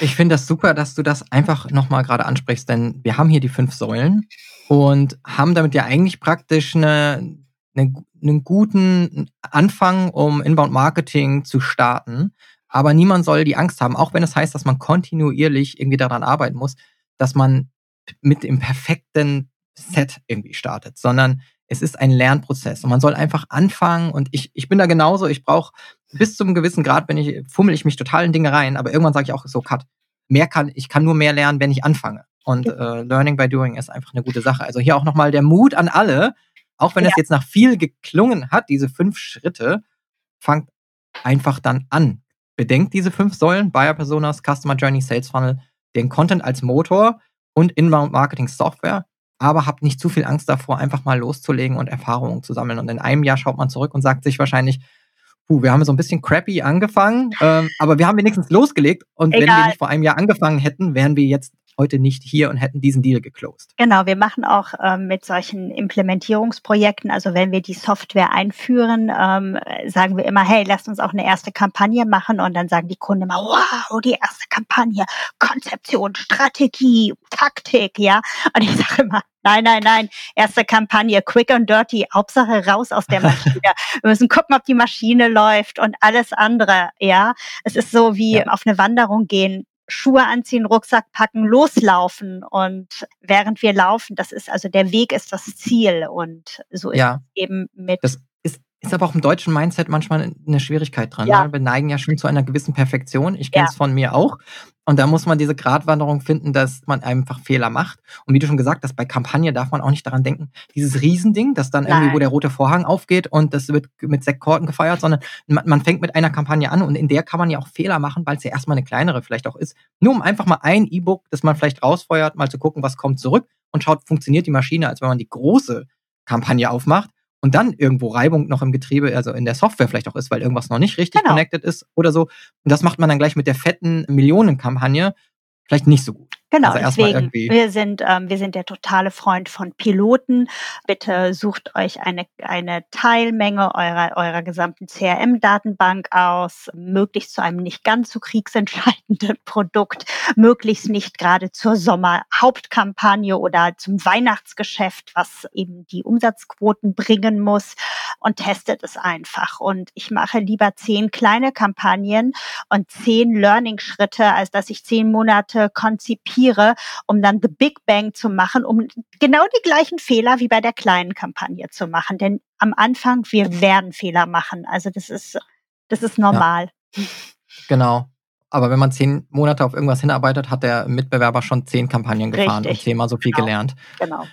Ich finde das super, dass du das einfach nochmal gerade ansprichst, denn wir haben hier die fünf Säulen und haben damit ja eigentlich praktisch eine, eine, einen guten Anfang, um Inbound Marketing zu starten. Aber niemand soll die Angst haben, auch wenn es das heißt, dass man kontinuierlich irgendwie daran arbeiten muss, dass man mit dem perfekten Set irgendwie startet, sondern es ist ein Lernprozess und man soll einfach anfangen und ich, ich bin da genauso, ich brauche bis zum gewissen Grad, wenn ich, fummel ich mich total in Dinge rein, aber irgendwann sage ich auch so, Cut, mehr kann, ich kann nur mehr lernen, wenn ich anfange. Und äh, Learning by Doing ist einfach eine gute Sache. Also hier auch nochmal der Mut an alle, auch wenn ja. es jetzt nach viel geklungen hat, diese fünf Schritte, fangt einfach dann an. Bedenkt diese fünf Säulen, Buyer Personas, Customer Journey, Sales Funnel, den Content als Motor und Inbound Marketing Software aber habt nicht zu viel Angst davor, einfach mal loszulegen und Erfahrungen zu sammeln. Und in einem Jahr schaut man zurück und sagt sich wahrscheinlich, puh, wir haben so ein bisschen crappy angefangen, ähm, aber wir haben wenigstens losgelegt. Und Egal. wenn wir nicht vor einem Jahr angefangen hätten, wären wir jetzt heute nicht hier und hätten diesen Deal geclosed. Genau, wir machen auch ähm, mit solchen Implementierungsprojekten, also wenn wir die Software einführen, ähm, sagen wir immer, hey, lasst uns auch eine erste Kampagne machen und dann sagen die Kunden immer, wow, die erste Kampagne, Konzeption, Strategie, Taktik, ja. Und ich sage immer, Nein, nein, nein. Erste Kampagne, quick and dirty. Hauptsache raus aus der Maschine. Wir müssen gucken, ob die Maschine läuft und alles andere. Ja, es ist so wie ja. auf eine Wanderung gehen. Schuhe anziehen, Rucksack packen, loslaufen. Und während wir laufen, das ist also der Weg ist das Ziel. Und so ist ja, es eben mit. Das ist, ist aber auch im deutschen Mindset manchmal eine Schwierigkeit dran. Ja. Ne? Wir neigen ja schon zu einer gewissen Perfektion. Ich kenne es ja. von mir auch. Und da muss man diese Gratwanderung finden, dass man einfach Fehler macht. Und wie du schon gesagt hast, bei Kampagne darf man auch nicht daran denken, dieses Riesending, das dann Nein. irgendwie, wo der rote Vorhang aufgeht und das wird mit Sektkorten gefeiert, sondern man, man, fängt mit einer Kampagne an und in der kann man ja auch Fehler machen, weil es ja erstmal eine kleinere vielleicht auch ist. Nur um einfach mal ein E-Book, das man vielleicht rausfeuert, mal zu gucken, was kommt zurück und schaut, funktioniert die Maschine, als wenn man die große Kampagne aufmacht und dann irgendwo Reibung noch im Getriebe, also in der Software vielleicht auch ist, weil irgendwas noch nicht richtig genau. connected ist oder so. Und das macht man dann gleich mit der fetten Millionenkampagne vielleicht nicht so gut. Genau, also deswegen, wir sind, ähm, wir sind der totale Freund von Piloten. Bitte sucht euch eine, eine Teilmenge eurer, eurer gesamten CRM-Datenbank aus, möglichst zu einem nicht ganz so kriegsentscheidenden Produkt, möglichst nicht gerade zur Sommerhauptkampagne oder zum Weihnachtsgeschäft, was eben die Umsatzquoten bringen muss und testet es einfach. Und ich mache lieber zehn kleine Kampagnen und zehn Learning-Schritte, als dass ich zehn Monate konzipiere kopiere, um dann The Big Bang zu machen, um genau die gleichen Fehler wie bei der kleinen Kampagne zu machen. Denn am Anfang, wir werden Fehler machen. Also das ist, das ist normal. Ja. Genau. Aber wenn man zehn Monate auf irgendwas hinarbeitet, hat der Mitbewerber schon zehn Kampagnen gefahren Richtig. und zehnmal so viel genau. gelernt. Genau.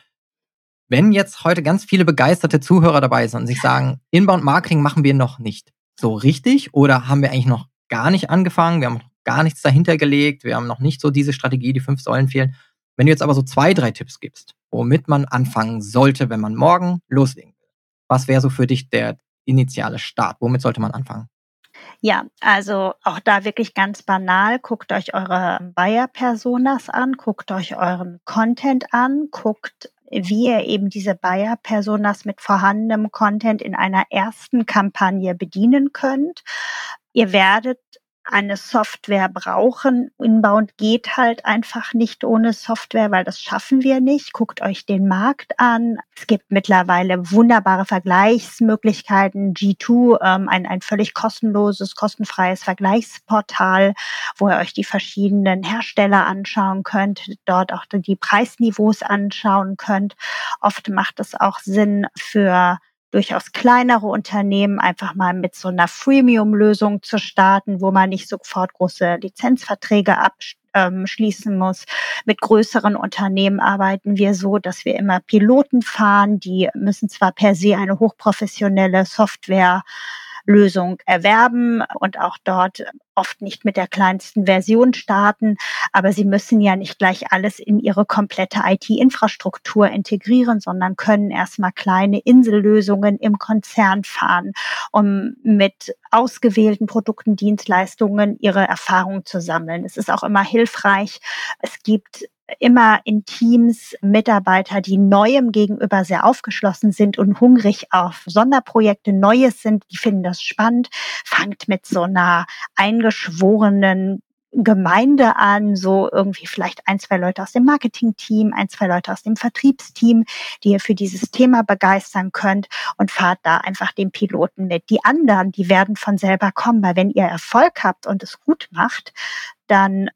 Wenn jetzt heute ganz viele begeisterte Zuhörer dabei sind und sich sagen, Inbound Marketing machen wir noch nicht so richtig oder haben wir eigentlich noch gar nicht angefangen, wir haben gar nichts dahinter gelegt. Wir haben noch nicht so diese Strategie, die fünf Säulen fehlen. Wenn du jetzt aber so zwei, drei Tipps gibst, womit man anfangen sollte, wenn man morgen loslegen will, was wäre so für dich der initiale Start? Womit sollte man anfangen? Ja, also auch da wirklich ganz banal. Guckt euch eure Buyer-Personas an, guckt euch euren Content an, guckt, wie ihr eben diese Buyer-Personas mit vorhandenem Content in einer ersten Kampagne bedienen könnt. Ihr werdet eine Software brauchen. Inbound geht halt einfach nicht ohne Software, weil das schaffen wir nicht. Guckt euch den Markt an. Es gibt mittlerweile wunderbare Vergleichsmöglichkeiten. G2, ähm, ein, ein völlig kostenloses, kostenfreies Vergleichsportal, wo ihr euch die verschiedenen Hersteller anschauen könnt, dort auch die Preisniveaus anschauen könnt. Oft macht es auch Sinn für durchaus kleinere Unternehmen einfach mal mit so einer Freemium-Lösung zu starten, wo man nicht sofort große Lizenzverträge abschließen ähm, muss. Mit größeren Unternehmen arbeiten wir so, dass wir immer Piloten fahren. Die müssen zwar per se eine hochprofessionelle Software Lösung erwerben und auch dort oft nicht mit der kleinsten Version starten, aber sie müssen ja nicht gleich alles in ihre komplette IT-Infrastruktur integrieren, sondern können erstmal kleine Insellösungen im Konzern fahren, um mit ausgewählten Produkten, Dienstleistungen ihre Erfahrungen zu sammeln. Es ist auch immer hilfreich. Es gibt immer in Teams Mitarbeiter, die Neuem gegenüber sehr aufgeschlossen sind und hungrig auf Sonderprojekte Neues sind. Die finden das spannend. Fangt mit so einer eingeschworenen Gemeinde an, so irgendwie vielleicht ein, zwei Leute aus dem Marketingteam, ein, zwei Leute aus dem Vertriebsteam, die ihr für dieses Thema begeistern könnt und fahrt da einfach den Piloten mit. Die anderen, die werden von selber kommen, weil wenn ihr Erfolg habt und es gut macht, dann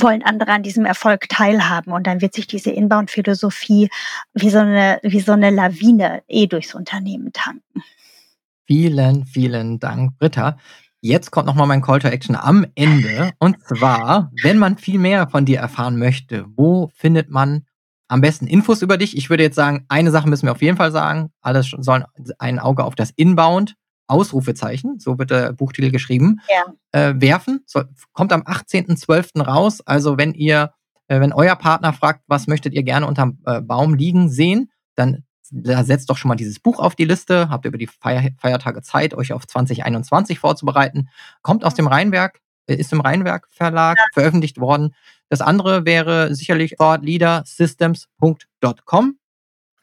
wollen andere an diesem Erfolg teilhaben. Und dann wird sich diese Inbound-Philosophie wie so eine, wie so eine Lawine eh durchs Unternehmen tanken. Vielen, vielen Dank, Britta. Jetzt kommt nochmal mein Call to Action am Ende. Und zwar, wenn man viel mehr von dir erfahren möchte, wo findet man am besten Infos über dich? Ich würde jetzt sagen, eine Sache müssen wir auf jeden Fall sagen. Alles sollen ein Auge auf das Inbound Ausrufezeichen, so wird der Buchtitel geschrieben, ja. äh, werfen. So, kommt am 18.12. raus. Also wenn ihr, äh, wenn euer Partner fragt, was möchtet ihr gerne unterm äh, Baum liegen sehen, dann da setzt doch schon mal dieses Buch auf die Liste, habt über die Feier Feiertage Zeit, euch auf 2021 vorzubereiten. Kommt aus dem Rheinwerk, äh, ist im Rheinwerk Verlag ja. veröffentlicht worden. Das andere wäre sicherlich thoughtleadersystems.com.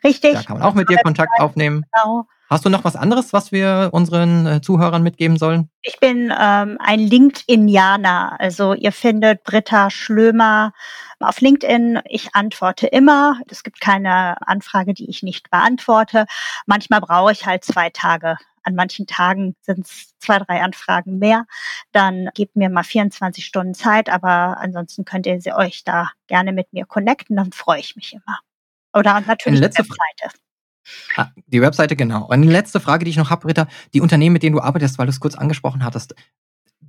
Richtig. Da kann man auch mit dir Kontakt aufnehmen. Genau. Hast du noch was anderes, was wir unseren äh, Zuhörern mitgeben sollen? Ich bin ähm, ein LinkedInianer. Also ihr findet Britta Schlömer auf LinkedIn. Ich antworte immer. Es gibt keine Anfrage, die ich nicht beantworte. Manchmal brauche ich halt zwei Tage. An manchen Tagen sind es zwei, drei Anfragen mehr. Dann gebt mir mal 24 Stunden Zeit, aber ansonsten könnt ihr euch da gerne mit mir connecten. Dann freue ich mich immer. Oder natürlich die Webseite. Ah, die Webseite, genau. Und die letzte Frage, die ich noch habe, Britta, die Unternehmen, mit denen du arbeitest, weil du es kurz angesprochen hattest,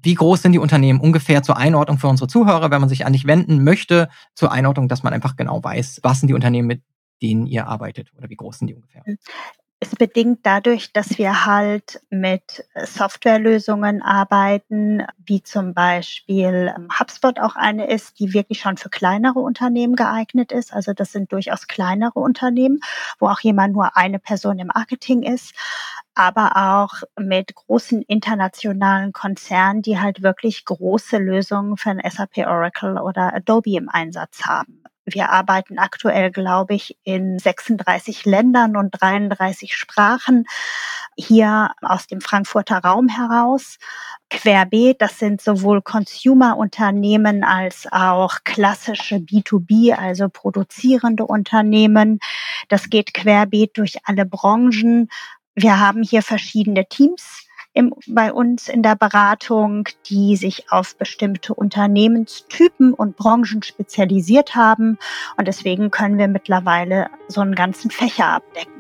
wie groß sind die Unternehmen ungefähr zur Einordnung für unsere Zuhörer, wenn man sich an dich wenden möchte, zur Einordnung, dass man einfach genau weiß, was sind die Unternehmen, mit denen ihr arbeitet oder wie groß sind die ungefähr? Ist bedingt dadurch, dass wir halt mit Softwarelösungen arbeiten, wie zum Beispiel ähm, HubSpot auch eine ist, die wirklich schon für kleinere Unternehmen geeignet ist. Also das sind durchaus kleinere Unternehmen, wo auch jemand nur eine Person im Marketing ist aber auch mit großen internationalen Konzernen, die halt wirklich große Lösungen für ein SAP Oracle oder Adobe im Einsatz haben. Wir arbeiten aktuell, glaube ich, in 36 Ländern und 33 Sprachen hier aus dem Frankfurter Raum heraus. Querbeet, das sind sowohl Consumer-Unternehmen als auch klassische B2B, also produzierende Unternehmen. Das geht querbeet durch alle Branchen. Wir haben hier verschiedene Teams im, bei uns in der Beratung, die sich auf bestimmte Unternehmenstypen und Branchen spezialisiert haben. Und deswegen können wir mittlerweile so einen ganzen Fächer abdecken.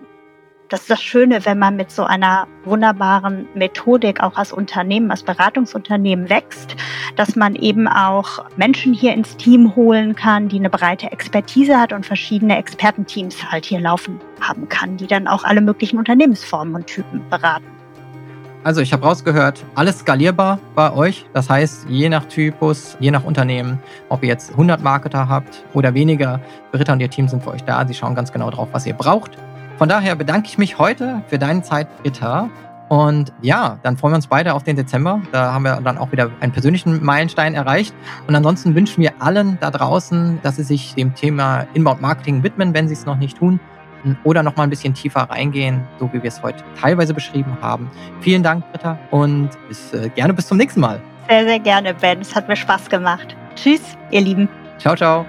Das ist das Schöne, wenn man mit so einer wunderbaren Methodik auch als Unternehmen, als Beratungsunternehmen wächst, dass man eben auch Menschen hier ins Team holen kann, die eine breite Expertise hat und verschiedene Expertenteams halt hier laufen haben kann, die dann auch alle möglichen Unternehmensformen und Typen beraten. Also ich habe rausgehört, alles skalierbar bei euch. Das heißt, je nach Typus, je nach Unternehmen, ob ihr jetzt 100 Marketer habt oder weniger, Britta und ihr Team sind für euch da. Sie schauen ganz genau drauf, was ihr braucht. Von daher bedanke ich mich heute für deine Zeit, Britta. Und ja, dann freuen wir uns beide auf den Dezember. Da haben wir dann auch wieder einen persönlichen Meilenstein erreicht. Und ansonsten wünschen wir allen da draußen, dass sie sich dem Thema Inbound Marketing widmen, wenn sie es noch nicht tun oder noch mal ein bisschen tiefer reingehen, so wie wir es heute teilweise beschrieben haben. Vielen Dank, Britta, und bis, äh, gerne bis zum nächsten Mal. Sehr, sehr gerne, Ben. Es hat mir Spaß gemacht. Tschüss, ihr Lieben. Ciao, ciao.